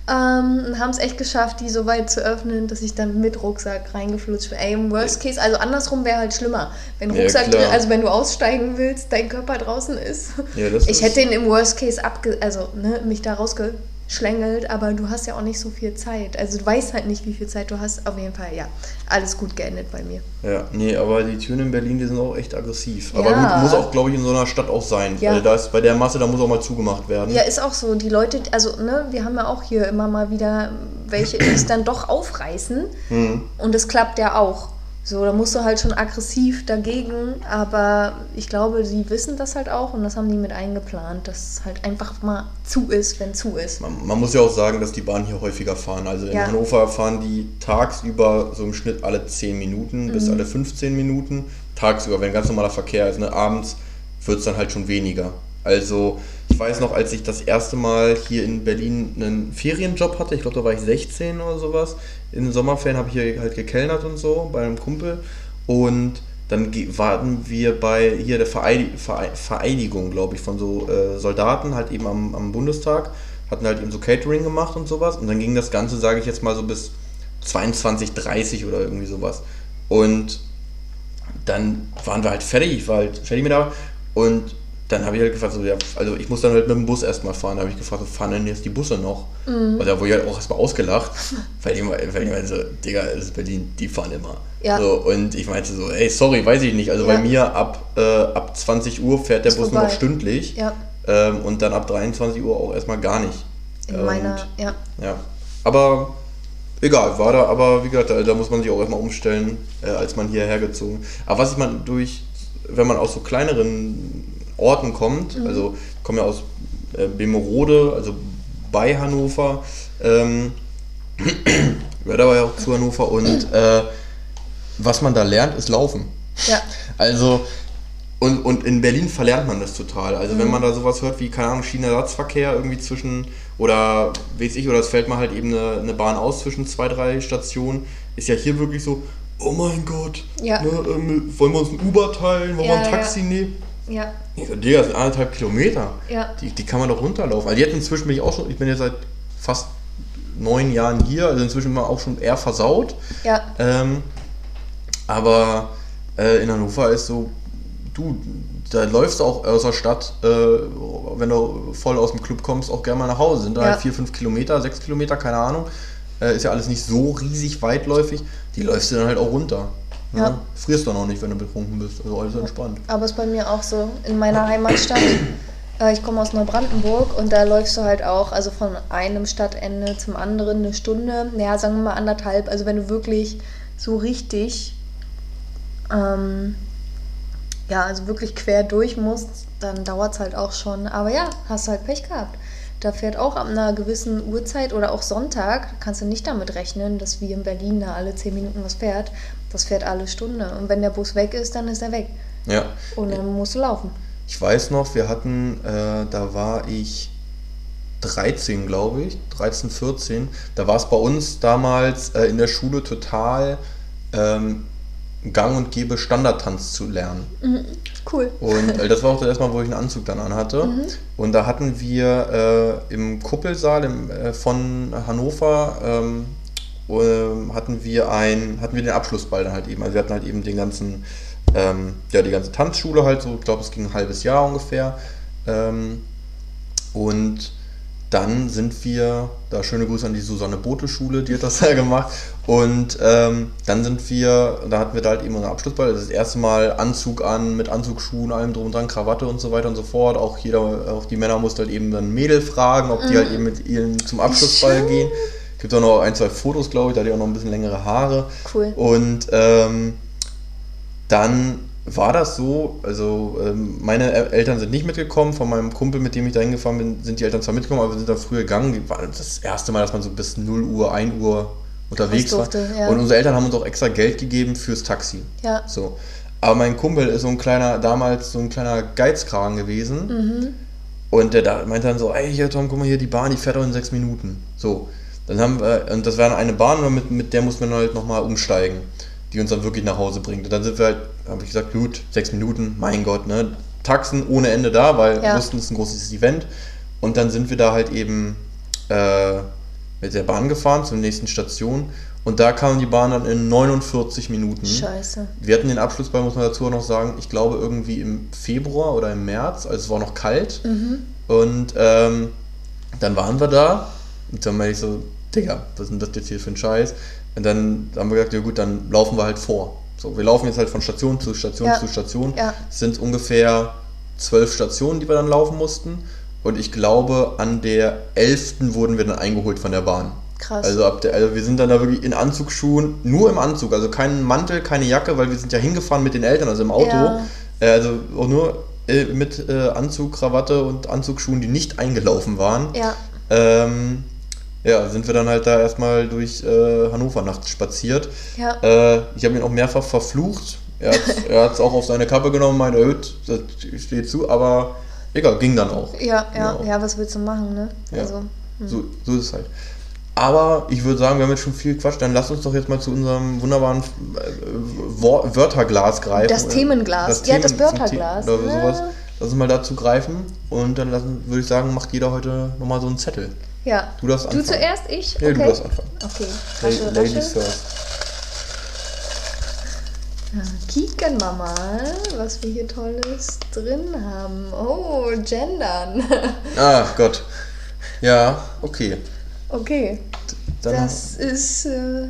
Ähm, haben es echt geschafft, die so weit zu öffnen, dass ich dann mit Rucksack reingeflutscht bin. Ey, im Worst Case, also andersrum wäre halt schlimmer. Wenn Rucksack ja, drin, also wenn du aussteigen willst, dein Körper draußen ist. Ja, ich hätte ihn im Worst Case abge, also ne, mich da rausge schlängelt, aber du hast ja auch nicht so viel Zeit. Also du weißt halt nicht, wie viel Zeit du hast. Auf jeden Fall, ja, alles gut geendet bei mir. Ja, nee, aber die Türen in Berlin, die sind auch echt aggressiv. Aber ja. gut, muss auch, glaube ich, in so einer Stadt auch sein. Ja. Weil da ist, bei der Masse, da muss auch mal zugemacht werden. Ja, ist auch so. Die Leute, also, ne, wir haben ja auch hier immer mal wieder welche, die es dann doch aufreißen. Mhm. Und es klappt ja auch. So, da musst du halt schon aggressiv dagegen, aber ich glaube, sie wissen das halt auch und das haben die mit eingeplant, dass es halt einfach mal zu ist, wenn zu ist. Man, man muss ja auch sagen, dass die Bahnen hier häufiger fahren. Also in ja. Hannover fahren die tagsüber so im Schnitt alle 10 Minuten mhm. bis alle 15 Minuten. Tagsüber, wenn ganz normaler Verkehr ist. Ne? Abends wird es dann halt schon weniger. Also ich weiß noch, als ich das erste Mal hier in Berlin einen Ferienjob hatte, ich glaube, da war ich 16 oder sowas. In den Sommerferien habe ich hier halt gekellnert und so bei einem Kumpel. Und dann warten wir bei hier der Vereidigung, glaube ich, von so äh, Soldaten, halt eben am, am Bundestag. Hatten halt eben so Catering gemacht und sowas. Und dann ging das Ganze, sage ich jetzt mal, so bis 22, 30 oder irgendwie sowas. Und dann waren wir halt fertig, ich war halt fertig mit der Und dann habe ich halt gefragt, so, ja, also ich muss dann halt mit dem Bus erstmal fahren. Da habe ich gefragt, so, fahren denn jetzt die Busse noch? Mhm. Und da wurde ich halt auch erstmal ausgelacht, weil ich, weil ich meinte so, Digga, das ist Berlin, die fahren immer. Ja. So, und ich meinte so, ey, sorry, weiß ich nicht. Also ja. bei mir ab, äh, ab 20 Uhr fährt der ist Bus vorbei. nur noch stündlich. Ja. Ähm, und dann ab 23 Uhr auch erstmal gar nicht. In meiner, ja. Ja. Aber egal, war da, aber wie gesagt, da, da muss man sich auch erstmal umstellen, äh, als man hierher gezogen. Aber was ich mal durch, wenn man aus so kleineren Orten kommt. Mhm. Also ich komme ja aus äh, Bemerode, also bei Hannover. Ähm, gehört aber ja auch zu Hannover und äh, was man da lernt, ist Laufen. Ja. Also und, und in Berlin verlernt man das total. Also mhm. wenn man da sowas hört wie, keine Ahnung, Schienenersatzverkehr irgendwie zwischen, oder weiß ich, oder es fällt mal halt eben eine, eine Bahn aus zwischen zwei, drei Stationen, ist ja hier wirklich so, oh mein Gott, Ja. ne, ähm, wollen wir uns ein Uber teilen, wollen Ja, wir ein ja. Taxi nehmen? Ja, Ich so, Digga, das sind anderthalb Kilometer. Ja. Die, die kann man doch runterlaufen. Also jetzt inzwischen bin ich auch schon, ich bin jetzt seit fast neun Jahren hier, also inzwischen ich auch schon eher versaut. ja, Ähm, aber äh, in Hannover ist so, du, da läufst du auch aus der Stadt, äh, wenn du voll aus dem Club kommst, auch gerne mal nach Hause. Sind da Ja. halt vier, fünf Kilometer, sechs Kilometer, keine Ahnung. Äh, ist ja alles nicht so riesig weitläufig. Die läufst du dann halt auch runter. Ne? Ja. Frierst dann auch nicht, wenn du betrunken bist. Also alles entspannt. aber ist bei mir auch so. In meiner Heimatstadt, äh, ich komme aus Neubrandenburg und da läufst du halt auch, also von einem Stadtende zum anderen eine Stunde, ja, sagen wir mal anderthalb. Also wenn du wirklich so richtig, ähm, ja, also wirklich quer durch musst, dann dauert es halt auch schon. Aber ja, hast du halt Pech gehabt. Da fährt auch ab einer gewissen Uhrzeit oder auch Sonntag, kannst du nicht damit rechnen, dass wie in Berlin da alle 10 Minuten was fährt. Das fährt alle Stunde. Und wenn der Bus weg ist, dann ist er weg. Ja. Und dann musst du laufen. Ich weiß noch, wir hatten, äh, da war ich 13, glaube ich, 13, 14. Da war es bei uns damals äh, in der Schule total ähm, gang und gäbe, Standardtanz zu lernen. Cool. Und äh, das war auch das erste Mal, wo ich einen Anzug dann anhatte. Und da hatten wir äh, im Kuppelsaal im, äh, von Hannover ähm, hatten wir ein, hatten wir den Abschlussball dann halt eben. Also wir hatten halt eben den ganzen, ähm, ja, die ganze Tanzschule halt so, ich glaube, es ging ein halbes Jahr ungefähr. Ähm, und dann sind wir, da schöne Grüße an die Susanne Bote Schule, die hat das ja gemacht. Und ähm, dann sind wir, da hatten wir da halt eben unseren Abschlussball. Das, ist das erste Mal Anzug an, mit Anzugsschuhen, allem drum und dran, Krawatte und so weiter und so fort. Auch jeder, auch die Männer mussten halt eben dann Mädel fragen, ob die halt eben mit ihnen zum Abschlussball gehen. Gibt auch noch ein, zwei Fotos, glaube ich, da hat die auch noch ein bisschen längere Haare. Cool. Und ähm, dann war das so, also ähm, meine El- Eltern sind nicht mitgekommen, von meinem Kumpel, mit dem ich da hingefahren bin, sind die Eltern zwar mitgekommen, aber wir sind da früher gegangen. War das erste Mal, dass man so bis 0 Uhr, 1 Uhr unterwegs durfte, war. ja. Und unsere Eltern haben uns auch extra Geld gegeben fürs Taxi. Ja. So. Aber mein Kumpel ist so ein kleiner, damals so ein kleiner Geizkragen gewesen. Mhm. Und der da meinte dann so, ey, hier Tom, guck mal hier, die Bahn, die fährt doch in sechs Minuten. So. Dann haben wir, und das war eine Bahn, mit, mit der mussten wir dann halt nochmal umsteigen, die uns dann wirklich nach Hause bringt. Und dann sind wir halt, habe ich gesagt, gut, sechs Minuten, mein Gott, ne? Taxen ohne Ende da, weil wir Ja. wussten, es ist ein großes Event. Und dann sind wir da halt eben äh, mit der Bahn gefahren zur nächsten Station. Und da kam die Bahn dann in 49 Minuten. Scheiße. Wir hatten den Abschlussball, muss man dazu auch noch sagen, ich glaube irgendwie im Februar oder im März, also es war noch kalt. Und ähm, dann waren wir da und dann meinte ich so, Digga, was ist denn das jetzt hier für ein Scheiß? Und dann haben wir gesagt, ja gut, dann laufen wir halt vor. So, wir laufen jetzt halt von Station zu Station Ja. zu Station. Ja. Es sind ungefähr zwölf Stationen, die wir dann laufen mussten. Und ich glaube, an der elften wurden wir dann eingeholt von der Bahn. Krass. Also, ab der, also wir sind dann da wirklich in Anzugsschuhen, nur im Anzug, also keinen Mantel, keine Jacke, weil wir sind ja hingefahren mit den Eltern, also im Auto. Ja. Äh, also auch nur äh, mit äh, Anzug, Krawatte und Anzugsschuhen, die nicht eingelaufen waren. ja. Ähm, ja, sind wir dann halt da erstmal durch äh, Hannover nachts spaziert. Ja. Äh, ich habe ihn auch mehrfach verflucht. Er hat es auch auf seine Kappe genommen, meinte, "Hüt, das steht zu, aber egal, ging dann auch. Ja, ja, Genau. ja, was willst du machen, ne? Ja. Also, So, so ist es halt. Aber ich würde sagen, wir haben jetzt schon viel Quatsch, dann lass uns doch jetzt mal zu unserem wunderbaren äh, Wörterglas greifen. Das Themenglas. Ja, das Wörterglas. Oder sowas. Ja. Lass uns mal dazu greifen und dann lassen, würde ich sagen, macht jeder heute nochmal so einen Zettel. Ja. Du darfst Du anfangen. zuerst, ich? Ja, okay. du darfst anfangen. Okay. La- Ladies first. Ja, kicken wir mal, was wir hier Tolles drin haben. Oh, gendern. Ach Gott. Ja, okay. okay. Dann, Das ist. Äh,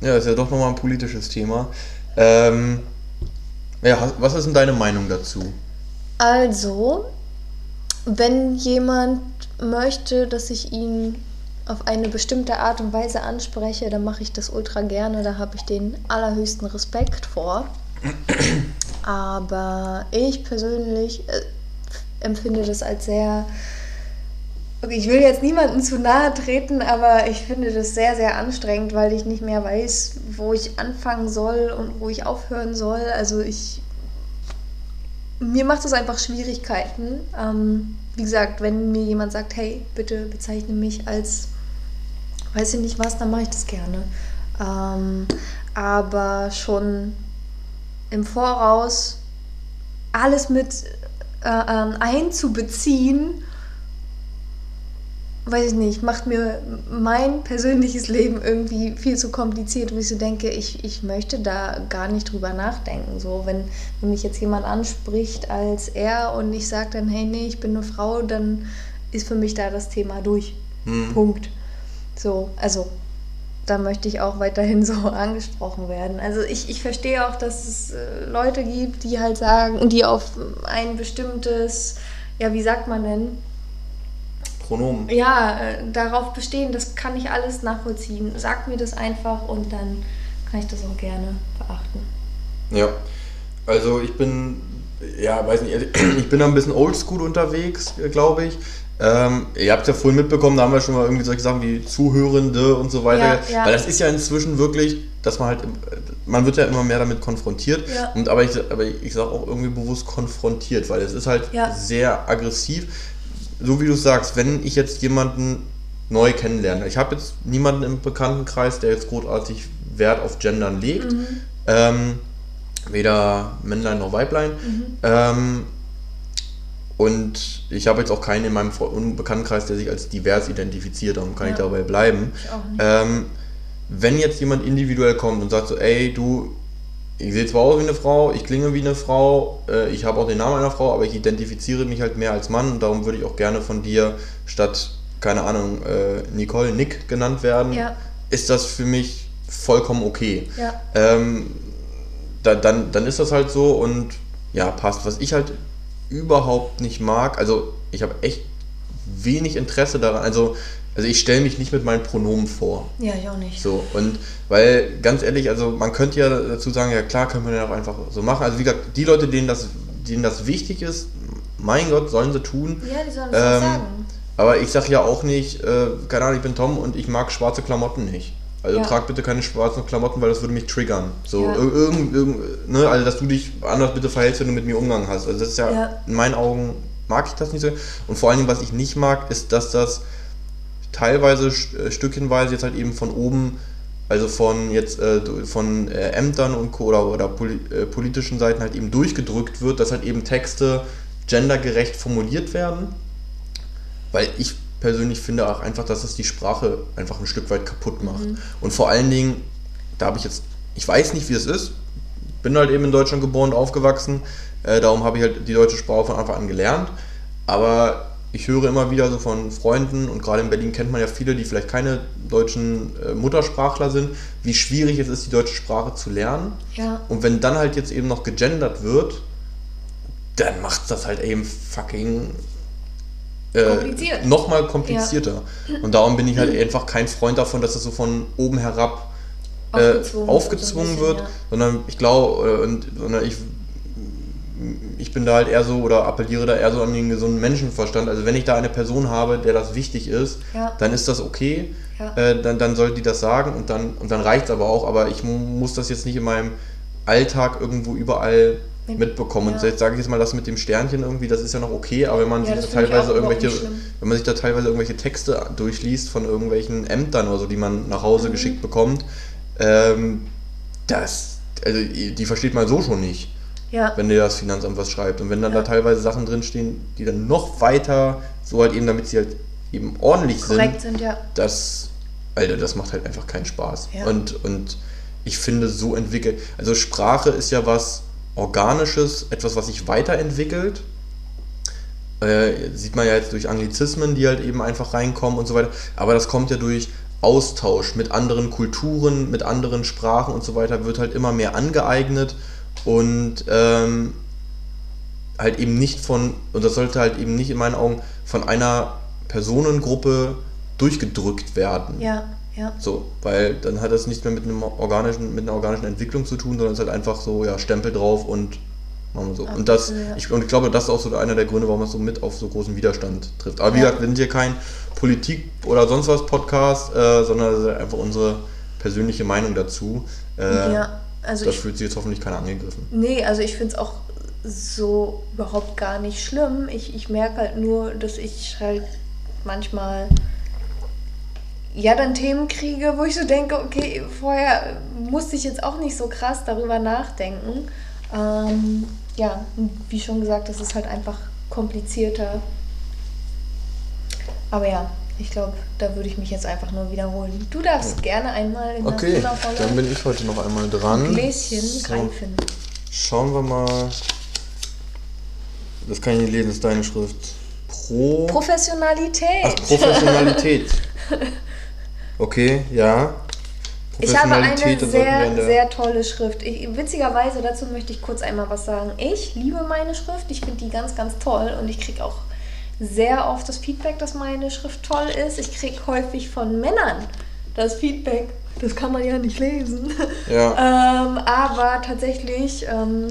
ja, ist ja doch nochmal ein politisches Thema. Ähm, ja, was ist denn deine Meinung dazu? Also, wenn jemand möchte, dass ich ihn auf eine bestimmte Art und Weise anspreche, dann mache ich das ultra gerne. Da habe ich den allerhöchsten Respekt vor. Aber ich persönlich äh, empfinde das als sehr. Okay, ich will jetzt niemandem zu nahe treten, aber ich finde das sehr, sehr anstrengend, weil ich nicht mehr weiß, wo ich anfangen soll und wo ich aufhören soll. Also ich mir macht es einfach Schwierigkeiten. Ähm, wie gesagt, wenn mir jemand sagt, hey, bitte bezeichne mich als, weiß ich nicht was, dann mache ich das gerne. Ähm, aber schon im Voraus alles mit äh, ähm, einzubeziehen, weiß ich nicht, macht mir mein persönliches Leben irgendwie viel zu kompliziert, wo ich so denke, ich, ich möchte da gar nicht drüber nachdenken. So, wenn, wenn mich jetzt jemand anspricht als er und ich sage dann, hey, nee, ich bin eine Frau, dann ist für mich da das Thema durch. Hm. Punkt. So, also da möchte ich auch weiterhin so angesprochen werden. Also ich, ich verstehe auch, dass es äh, Leute gibt, die halt sagen, die auf ein bestimmtes, ja, wie sagt man denn, Pronomen. Ja, äh, darauf bestehen, das kann ich alles nachvollziehen. Sag mir das einfach und dann kann ich das auch gerne beachten. Ja, also ich bin, ja, weiß nicht, ich bin da ein bisschen oldschool unterwegs, glaube ich. Ähm, ihr habt ja vorhin mitbekommen, da haben wir schon mal irgendwie solche Sachen wie Zuhörende und so weiter. Ja, ja. Weil das ist ja inzwischen wirklich, dass man halt, man wird ja immer mehr damit konfrontiert. Ja. Und aber ich, aber ich sage auch irgendwie bewusst konfrontiert, weil es ist halt sehr aggressiv so wie du sagst, wenn ich jetzt jemanden neu kennenlerne, ich habe jetzt niemanden im Bekanntenkreis, der jetzt großartig Wert auf Gendern legt, mhm. ähm, weder Männlein noch Weiblein. Mhm. Ähm, und ich habe jetzt auch keinen in meinem Bekanntenkreis, der sich als divers identifiziert, darum kann ja. ich dabei bleiben. Ich ähm, wenn jetzt jemand individuell kommt und sagt so, ey, du, ich sehe zwar aus wie eine Frau, ich klinge wie eine Frau, äh, ich habe auch den Namen einer Frau, aber ich identifiziere mich halt mehr als Mann und darum würde ich auch gerne von dir statt, keine Ahnung, äh, Nicole, Nick genannt werden. Ja. Ist das für mich vollkommen okay. Ja. Ähm, da, dann, dann ist das halt so und ja, passt. Was ich halt überhaupt nicht mag, also ich habe echt wenig Interesse daran. Also also ich stelle mich nicht mit meinen Pronomen vor. Ja, ich auch nicht. So, und weil, ganz ehrlich, also man könnte ja dazu sagen, ja klar, können wir ja auch einfach so machen. Also wie gesagt, die Leute, denen das, denen das wichtig ist, mein Gott, sollen sie tun. Ja, die sollen es ähm, sagen. Aber ich sage ja auch nicht, äh, keine Ahnung, ich bin Tom und ich mag schwarze Klamotten nicht. Also ja. trag bitte keine schwarzen Klamotten, weil das würde mich triggern. So, ja. irgend, irgend, ne, also dass du dich anders bitte verhältst, wenn du mit mir Umgang hast. Also das ist ja, ja, in meinen Augen mag ich das nicht so. Und vor allen Dingen, was ich nicht mag, ist, dass das teilweise äh, stückchenweise jetzt halt eben von oben, also von jetzt äh, von äh, Ämtern und oder, oder poli äh, politischen Seiten halt eben durchgedrückt wird, dass halt eben Texte gendergerecht formuliert werden. Weil ich persönlich finde auch einfach, dass es die Sprache einfach ein Stück weit kaputt macht. Mhm. Und vor allen Dingen, da habe ich jetzt, ich weiß nicht, wie es ist, bin halt eben in Deutschland geboren und aufgewachsen, darum habe ich halt die deutsche Sprache von Anfang an gelernt. Aber ich höre immer wieder so von Freunden und gerade in Berlin kennt man ja viele, die vielleicht keine deutschen äh, Muttersprachler sind, wie schwierig es ist, die deutsche Sprache zu lernen. Ja. Und wenn dann halt jetzt eben noch gegendert wird, dann macht das halt eben fucking äh, nochmal komplizierter. Ja. Und darum bin ich halt einfach kein Freund davon, dass das so von oben herab äh, aufgezwungen, aufgezwungen bisschen, wird, ja. sondern ich glaube, äh, und, sondern ich ich bin da halt eher so oder appelliere da eher so an den gesunden Menschenverstand. Also wenn ich da eine Person habe, der das wichtig ist, ja. dann ist das okay. Ja. Äh, dann, dann soll die das sagen und dann, und dann reicht es aber auch. Aber ich muss das jetzt nicht in meinem Alltag irgendwo überall mitbekommen. Ja. Und jetzt sage ich jetzt mal das mit dem Sternchen irgendwie, das ist ja noch okay, aber wenn man sich da teilweise irgendwelche, wenn man sich da teilweise irgendwelche Texte durchliest von irgendwelchen Ämtern oder so, die man nach Hause mhm. geschickt bekommt, ähm, das, also die versteht man so schon nicht. Ja. Wenn dir das Finanzamt was schreibt. Und wenn dann ja. da teilweise Sachen drinstehen, die dann noch weiter, so halt eben, damit sie halt eben ordentlich Korrekt sind, sind ja. das, Alter, das macht halt einfach keinen Spaß. Ja. Und, und ich finde, so entwickelt, also Sprache ist ja was Organisches, etwas, was sich weiterentwickelt. Äh, sieht man ja jetzt durch Anglizismen, die halt eben einfach reinkommen und so weiter. Aber das kommt ja durch Austausch mit anderen Kulturen, mit anderen Sprachen und so weiter, wird halt immer mehr angeeignet und ähm, halt eben nicht von, und das sollte halt eben nicht in meinen Augen von einer Personengruppe durchgedrückt werden. Ja, ja. So, weil dann hat das nichts mehr mit einem organischen, mit einer organischen Entwicklung zu tun, sondern es ist halt einfach so, ja, Stempel drauf und machen wir so. und das, ja. ich, und ich glaube, das ist auch so einer der Gründe, warum man so mit auf so großen Widerstand trifft. Aber wie ja. gesagt, wir sind hier kein Politik- oder sonst was Podcast, äh, sondern das ist einfach unsere persönliche Meinung dazu. Äh, ja. Also das ich, fühlt sich jetzt hoffentlich keiner angegriffen. Nee, also ich finde es auch so überhaupt gar nicht schlimm. Ich, ich merke halt nur, dass ich halt manchmal ja, dann Themen kriege, wo ich so denke, okay, vorher musste ich jetzt auch nicht so krass darüber nachdenken. Ähm, ja, wie schon gesagt, das ist halt einfach komplizierter. Aber ja, ich glaube, da würde ich mich jetzt einfach nur wiederholen. Du darfst gerne einmal in Okay, dann bin ich heute noch einmal dran. Gläschen greifen. Schauen wir mal. Das kann ich nicht lesen, das ist deine Schrift. Pro. Professionalität. Ach, Professionalität. Okay, ja. Ich habe eine sehr, der- sehr tolle Schrift. Ich, witzigerweise, dazu möchte ich kurz einmal was sagen. Ich liebe meine Schrift, ich finde die ganz, ganz toll und ich kriege auch sehr oft das Feedback, dass meine Schrift toll ist. Ich kriege häufig von Männern das Feedback, das kann man ja nicht lesen. Ja. ähm, aber tatsächlich, ähm,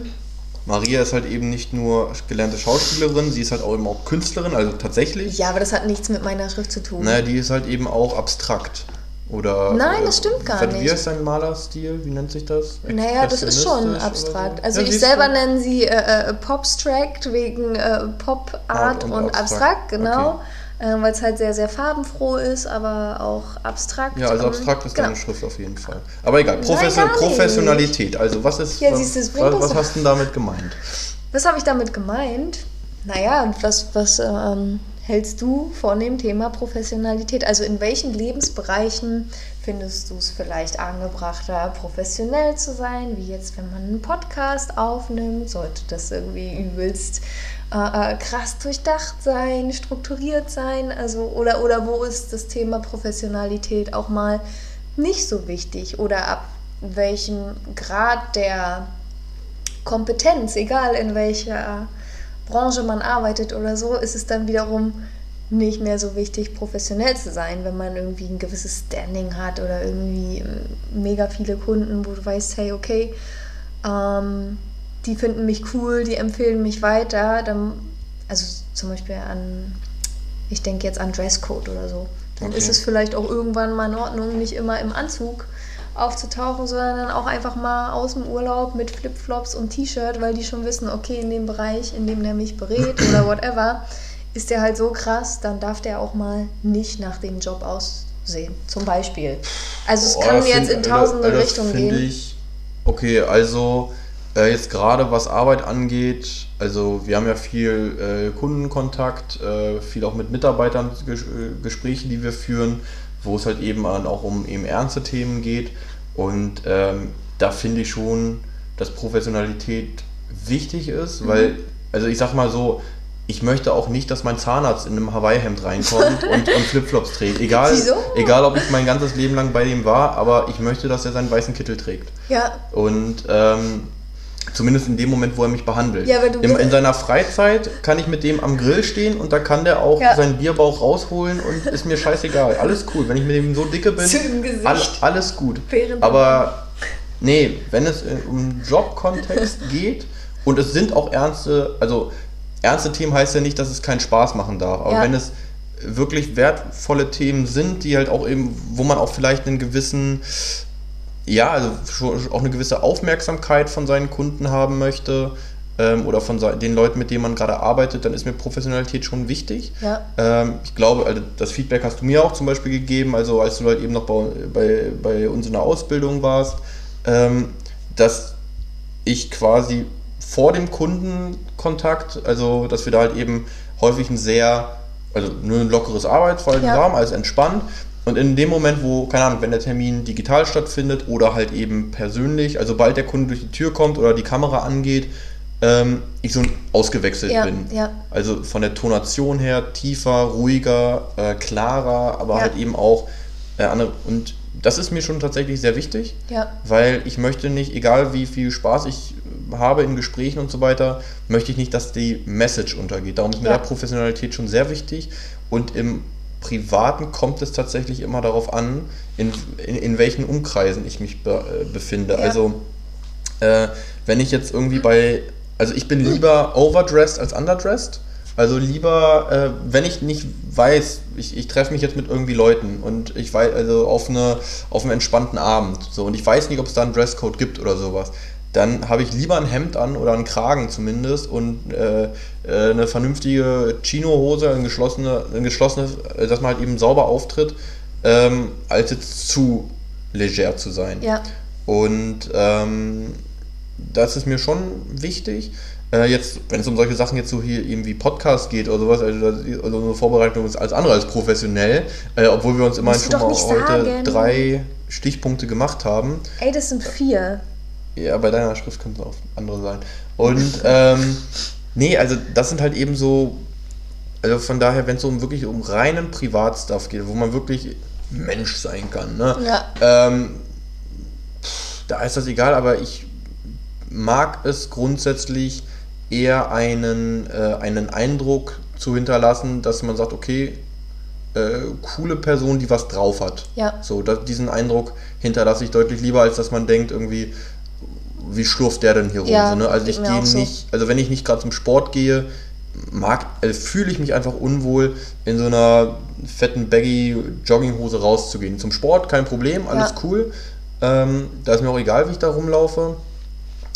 Maria ist halt eben nicht nur gelernte Schauspielerin, sie ist halt auch eben auch Künstlerin, also tatsächlich. ja, aber das hat nichts mit meiner Schrift zu tun. Naja, die ist halt eben auch abstrakt. Oder. Nein, das stimmt gar nicht. Wie ist dein Malerstil? Wie nennt sich das? Naja, das ist schon abstrakt. so? Also Ja, ich selber nenne sie äh, äh, Popstract wegen äh, Pop Art Art und, und abstrakt, abstrakt, genau. Äh, Weil es halt sehr, sehr farbenfroh ist, aber auch abstrakt. Ja, also Ähm, abstrakt ist genau. deine Schrift auf jeden Fall. Aber egal, Nein, Profession nicht. Professionalität. Also was ist. Ja, was, siehst was, was hast du denn damit gemeint? Was habe ich damit gemeint? Naja, was, was ähm, hältst du von dem Thema Professionalität? Also in welchen Lebensbereichen findest du es vielleicht angebrachter, professionell zu sein? Wie jetzt, wenn man einen Podcast aufnimmt, sollte das irgendwie übelst äh, äh, krass durchdacht sein, strukturiert sein? Also, oder, oder wo ist das Thema Professionalität auch mal nicht so wichtig? Oder ab welchem Grad der Kompetenz, egal in welcher Branche man arbeitet oder so, ist es dann wiederum nicht mehr so wichtig, professionell zu sein, wenn man irgendwie ein gewisses Standing hat oder irgendwie ähm, mega viele Kunden, wo du weißt, hey, okay, ähm, die finden mich cool, die empfehlen mich weiter. Dann, also zum Beispiel an, ich denke jetzt an Dresscode oder so. Dann Okay. ist es vielleicht auch irgendwann mal in Ordnung, nicht immer im Anzug aufzutauchen, sondern dann auch einfach mal aus dem Urlaub mit Flipflops und T-Shirt, weil die schon wissen, okay, in dem Bereich, in dem der mich berät oder whatever, ist der halt so krass, dann darf der auch mal nicht nach dem Job aussehen. Zum Beispiel. Also es Oh, kann jetzt in tausende Alter, Richtungen gehen. Ich, okay, also äh, jetzt gerade was Arbeit angeht, also wir haben ja viel äh, Kundenkontakt, äh, viel auch mit Mitarbeitern ges äh, Gespräche, die wir führen, wo es halt eben an, auch um eben ernste Themen geht. Und ähm, da finde ich schon, dass Professionalität wichtig ist, Mhm. weil, also ich sag mal so, ich möchte auch nicht, dass mein Zahnarzt in einem Hawaii-Hemd reinkommt und, und Flipflops trägt. Egal, Wieso? egal, ob ich mein ganzes Leben lang bei dem war, aber ich möchte, dass er seinen weißen Kittel trägt. Ja, Und ähm, zumindest in dem Moment, wo er mich behandelt. Ja, in, in seiner Freizeit kann ich mit dem am Grill stehen und da kann der auch Ja. seinen Bierbauch rausholen und ist mir scheißegal. Alles cool. Wenn ich mit dem so dicke bin, all, alles gut. Während Aber nee, wenn es in- um Jobkontext geht und es sind auch ernste, also ernste Themen heißt ja nicht, dass es keinen Spaß machen darf. Aber Ja. wenn es wirklich wertvolle Themen sind, die halt auch eben, wo man auch vielleicht einen gewissen, ja, also auch eine gewisse Aufmerksamkeit von seinen Kunden haben möchte ähm, oder von den Leuten, mit denen man gerade arbeitet, dann ist mir Professionalität schon wichtig. ja. Ähm, ich glaube, also das Feedback hast du mir auch zum Beispiel gegeben, also als du halt eben noch bei, bei, bei uns in der Ausbildung warst, ähm, dass ich quasi vor dem Kundenkontakt, also dass wir da halt eben häufig ein sehr, also nur ein lockeres Arbeitsverhalten Ja. haben, alles entspannt. Und in dem Moment, wo, keine Ahnung, wenn der Termin digital stattfindet oder halt eben persönlich, also sobald der Kunde durch die Tür kommt oder die Kamera angeht, ähm, ich so ausgewechselt Ja, bin. ja. Also von der Tonation her tiefer, ruhiger, äh, klarer, aber Ja. halt eben auch äh, andere. Und das ist mir schon tatsächlich sehr wichtig, weil ich möchte nicht, egal wie viel Spaß ich habe in Gesprächen und so weiter, möchte ich nicht, dass die Message untergeht. Darum ist mir da Professionalität schon sehr wichtig. Und im Privaten kommt es tatsächlich immer darauf an, in, in, in welchen Umkreisen ich mich be, äh, befinde. Ja. Also äh, wenn ich jetzt irgendwie bei, also ich bin lieber overdressed als underdressed. Also lieber, äh, wenn ich nicht weiß, ich, ich treffe mich jetzt mit irgendwie Leuten und ich weiß, also auf, eine, auf einen entspannten Abend, so und ich weiß nicht, ob es da einen Dresscode gibt oder sowas, dann habe ich lieber ein Hemd an oder einen Kragen zumindest und äh, äh, eine vernünftige Chino-Hose, ein geschlossene, ein geschlossenes, äh, dass man halt eben sauber auftritt, ähm, als jetzt zu leger zu sein. Ja. Und ähm, das ist mir schon wichtig. Äh, jetzt, wenn es um solche Sachen jetzt so hier irgendwie Podcast geht oder sowas, also, also eine Vorbereitung ist alles andere als professionell, äh, obwohl wir uns immerhin schon mal heute sagen. drei Stichpunkte gemacht haben. Ey, das sind vier. Ja, bei deiner Schrift könnte es auch andere sein. Und ähm, nee, also das sind halt eben so, also von daher, wenn es so um wirklich um reinen Privatstuff geht, wo man wirklich Mensch sein kann, ne? Ja. Ähm, da ist das egal, aber ich mag es grundsätzlich eher einen, äh, einen Eindruck zu hinterlassen, dass man sagt, okay, äh, coole Person, die was drauf hat. Ja. So, das, diesen Eindruck hinterlasse ich deutlich lieber, als dass man denkt, irgendwie, wie schlurft der denn hier rum? Ja, so, ne? Also ich gehe so. nicht, also wenn ich nicht gerade zum Sport gehe, mag, äh, fühle ich mich einfach unwohl, in so einer fetten baggy Jogginghose rauszugehen. Zum Sport kein Problem, alles Ja. cool. Ähm, da ist mir auch egal, wie ich da rumlaufe.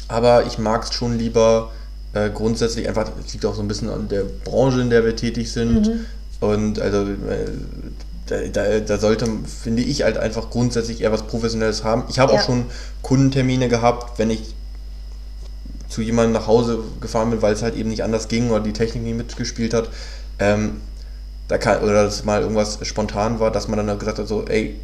Aber ich mag es schon lieber äh, grundsätzlich einfach, es liegt auch so ein bisschen an der Branche, in der wir tätig sind. Mhm. Und also äh, da, da, da sollte, finde ich, halt einfach grundsätzlich eher was Professionelles haben. Ich habe Ja. auch schon Kundentermine gehabt, wenn ich zu jemandem nach Hause gefahren bin, weil es halt eben nicht anders ging oder die Technik nicht mitgespielt hat. Ähm, da kann, oder dass mal irgendwas spontan war, dass man dann halt gesagt hat, so, ey,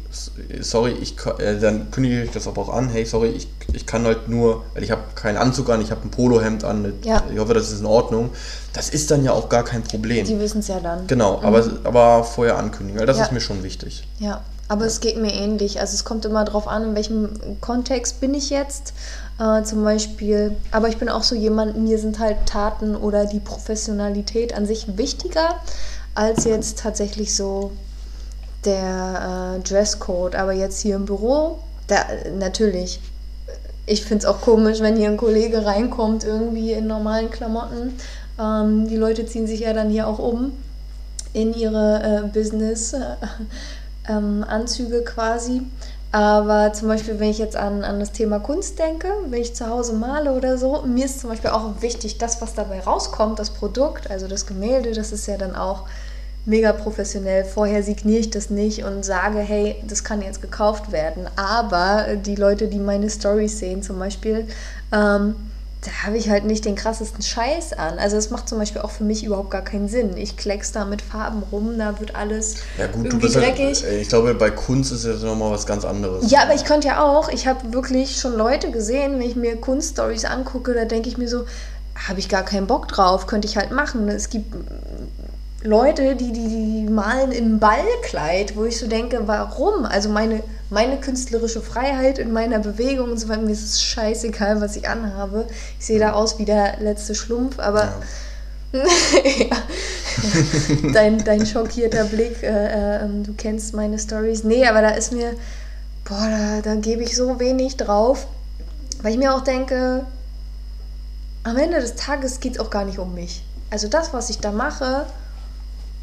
sorry, ich äh, dann kündige ich das aber auch an, hey, sorry, ich, ich kann halt nur, weil ich habe keinen Anzug an, ich habe ein Polohemd an, Ja. ich hoffe, das ist in Ordnung. Das ist dann ja auch gar kein Problem. Die wissen es ja dann. Genau, aber, aber vorher ankündigen, weil das Ja. ist mir schon wichtig. Ja, aber es geht mir ähnlich. Also es kommt immer darauf an, in welchem Kontext bin ich jetzt. Äh, zum Beispiel, aber ich bin auch so jemand, mir sind halt Taten oder die Professionalität an sich wichtiger als jetzt tatsächlich so der äh, Dresscode. Aber jetzt hier im Büro, da natürlich. Ich finde es auch komisch, wenn hier ein Kollege reinkommt, irgendwie in normalen Klamotten. Ähm, die Leute ziehen sich ja dann hier auch um in ihre äh, Business. Äh, ähm, quasi. Aber zum Beispiel, wenn ich jetzt an, an das Thema Kunst denke, wenn ich zu Hause male oder so, mir ist zum Beispiel auch wichtig, das, was dabei rauskommt, das Produkt, also das Gemälde, das ist ja dann auch mega professionell. Vorher signiere ich das nicht und sage, hey, das kann jetzt gekauft werden. Aber die Leute, die meine Stories sehen zum Beispiel, ähm, da habe ich halt nicht den krassesten Scheiß an. Also es macht zum Beispiel auch für mich überhaupt gar keinen Sinn. Ich kleck's da mit Farben rum, da wird alles Ja gut, du irgendwie bist halt, dreckig. äh, ich glaube, bei Kunst ist das nochmal was ganz anderes. Ja, aber ich könnte ja auch, ich habe wirklich schon Leute gesehen, wenn ich mir Kunststories angucke, da denke ich mir so, habe ich gar keinen Bock drauf, könnte ich halt machen. Es gibt Leute, die, die, die malen im Ballkleid, wo ich so denke, warum? Also meine, meine künstlerische Freiheit in meiner Bewegung und so weiter, mir ist es scheißegal, was ich anhabe. Ich sehe da aus wie der letzte Schlumpf, aber Ja. ja. dein, dein schockierter Blick, äh, äh, du kennst meine Stories. Nee, aber da ist mir, boah, da, da gebe ich so wenig drauf, weil ich mir auch denke, am Ende des Tages geht es auch gar nicht um mich. Also das, was ich da mache,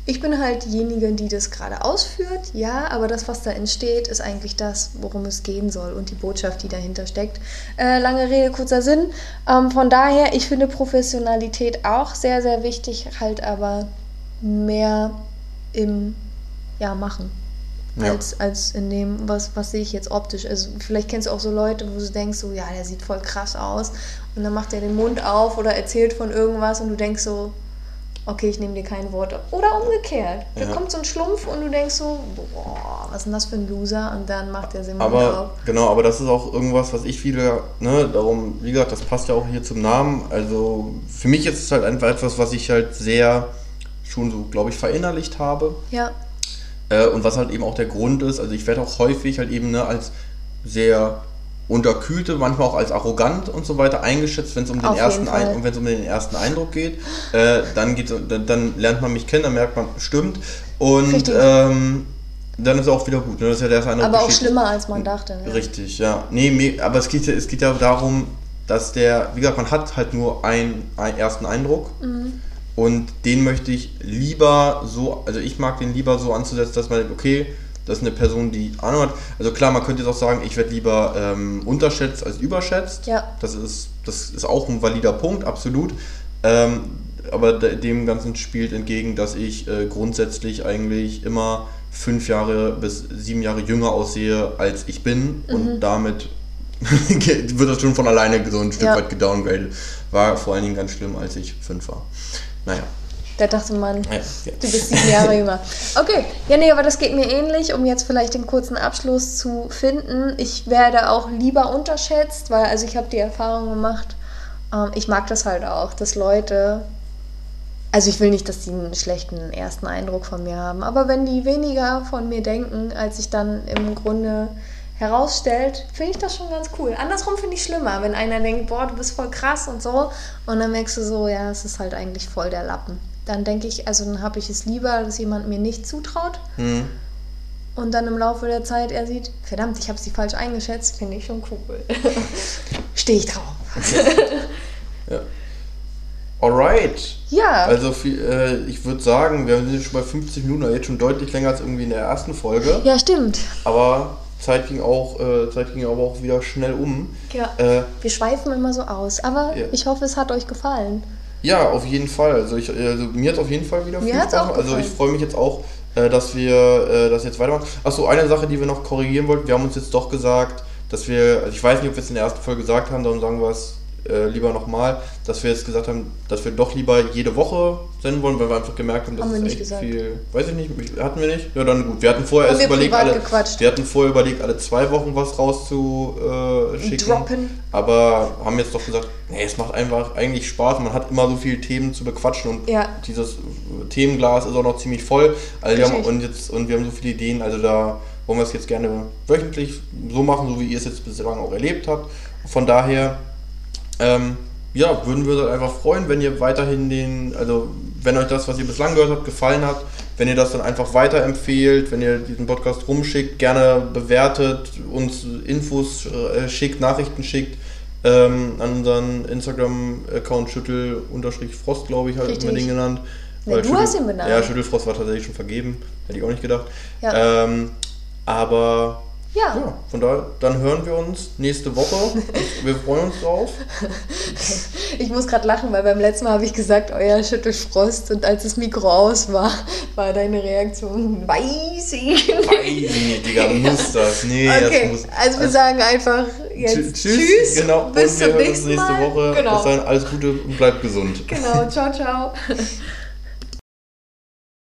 ich bin halt diejenige, die das gerade ausführt, ja, aber das, was da entsteht, ist eigentlich das, worum es gehen soll und die Botschaft, die dahinter steckt. Äh, lange Rede, kurzer Sinn. Ähm, von daher, ich finde Professionalität auch sehr, sehr wichtig, halt aber mehr im ja, Machen. Ja. Als, als in dem, was, was sehe ich jetzt optisch. Also vielleicht kennst du auch so Leute, wo du denkst, so, ja, der sieht voll krass aus. Und dann macht er den Mund auf oder erzählt von irgendwas und du denkst so, okay, ich nehme dir kein Wort. Oder umgekehrt. Da Ja. kommt so ein Schlumpf und du denkst so, boah, was ist denn das für ein Loser? Und dann macht er den Mund Aber auf. genau, aber das ist auch irgendwas, was ich viele, ne, darum, wie gesagt, das passt ja auch hier zum Namen. Also für mich ist es halt einfach etwas, was ich halt sehr schon so, glaube ich, verinnerlicht habe. Ja, Äh, und was halt eben auch der Grund ist, also ich werde auch häufig halt eben ne, als sehr unterkühlte, manchmal auch als arrogant und so weiter eingeschätzt, wenn es um den Auf ersten. Ein wenn es um den ersten Eindruck geht, äh, dann geht's, dann, dann lernt man mich kennen, dann merkt man, stimmt und ähm, dann ist es auch wieder gut. Ne? Das ist ja der Eindruck aber auch besteht- schlimmer, als man dachte. Ne? Richtig, ja. Nee, aber es geht, ja- es geht ja darum, dass der, wie gesagt, man hat halt nur einen, einen ersten Eindruck Mhm. und den möchte ich lieber so, also ich mag den lieber so anzusetzen, dass man denkt, okay, das ist eine Person, die Ahnung hat. Also klar, man könnte jetzt auch sagen, ich werde lieber ähm, unterschätzt als überschätzt. Ja. Das ist, das ist auch ein valider Punkt, absolut. Ähm, aber de- dem Ganzen spielt entgegen, dass ich äh, grundsätzlich eigentlich immer fünf Jahre bis sieben Jahre jünger aussehe, als ich bin. Mhm. Und damit wird das schon von alleine so ein Stück Ja. weit gedowngradet. War vor allen Dingen ganz schlimm, als ich fünf war. Naja. Da dachte man, Ja, ja. du bist sieben Jahre jünger. Okay, ja, nee, aber das geht mir ähnlich, um jetzt vielleicht den kurzen Abschluss zu finden. Ich werde auch lieber unterschätzt, weil, also ich habe die Erfahrung gemacht, ähm, ich mag das halt auch, dass Leute, also ich will nicht, dass die einen schlechten ersten Eindruck von mir haben, aber wenn die weniger von mir denken, als sich dann im Grunde herausstellt, finde ich das schon ganz cool. Andersrum finde ich schlimmer, wenn einer denkt, boah, du bist voll krass und so, und dann merkst du so, ja, es ist halt eigentlich voll der Lappen. Dann denke ich, also dann habe ich es lieber, dass jemand mir nicht zutraut Hm. und dann im Laufe der Zeit er sieht, verdammt, ich habe sie falsch eingeschätzt, finde ich schon cool. Stehe ich drauf. ja. Alright. Ja, Also äh, ich würde sagen, wir sind jetzt schon bei 50 Minuten, also jetzt schon deutlich länger als irgendwie in der ersten Folge. ja, stimmt. Aber Zeit ging auch, äh, Zeit ging aber auch wieder schnell um. Ja. Äh, Wir schweifen immer so aus, aber Ja. ich hoffe, es hat euch gefallen. Ja, auf jeden Fall. Also, ich, also mir hat auf jeden Fall wieder Mir viel hat's Spaß gemacht. Also ich freue mich jetzt auch, äh, dass wir äh, das jetzt weitermachen. Achso, eine Sache, die wir noch korrigieren wollten. Wir haben uns jetzt doch gesagt, dass wir, also ich weiß nicht, ob wir es in der ersten Folge gesagt haben, darum sagen wir es äh, lieber nochmal, dass wir jetzt gesagt haben, dass wir doch lieber jede Woche senden wollen, weil wir einfach gemerkt haben, dass Haben es nicht echt gesagt. viel, weiß ich nicht, hatten wir nicht? Ja, dann gut. Wir hatten vorher Haben erst überlegt, alle, gequatscht. wir hatten vorher überlegt, alle zwei Wochen was rauszuschicken. Droppen. Aber haben jetzt doch gesagt, nee, es macht einfach eigentlich Spaß. Man hat immer so viele Themen zu bequatschen und Ja. dieses Themenglas ist auch noch ziemlich voll. Also wir haben, und, jetzt, und wir haben so viele Ideen, also da wollen wir es jetzt gerne wöchentlich so machen, so wie ihr es jetzt bislang auch erlebt habt. Von daher, ähm, ja, würden wir uns einfach freuen, wenn ihr weiterhin den, also wenn euch das, was ihr bislang gehört habt, gefallen hat, wenn ihr das dann einfach weiterempfehlt, wenn ihr diesen Podcast rumschickt, gerne bewertet, uns Infos äh, schickt, Nachrichten schickt, ähm, an unseren Instagram-Account Schüttel-Frost, glaube ich, halt immer den genannt. Nee, du Schüttel- hast ihn benannt. Ja, Schüttelfrost war tatsächlich schon vergeben. Hätte ich auch nicht gedacht. Ja. Ähm, aber Ja. ja, von daher, dann hören wir uns nächste Woche. wir freuen uns drauf. Ich muss gerade lachen, weil beim letzten Mal habe ich gesagt, euer Schüttelfrost und als das Mikro aus war, war deine Reaktion, weiß ich nicht. Weiß ich nicht, Digga, muss das. Nee, Okay, das muss. also wir sagen einfach jetzt tschüss. Tschüss, Genau, bis und wir zum hören uns nächste. Woche. Genau. Bis dahin, alles Gute und bleibt gesund. Genau, ciao, ciao.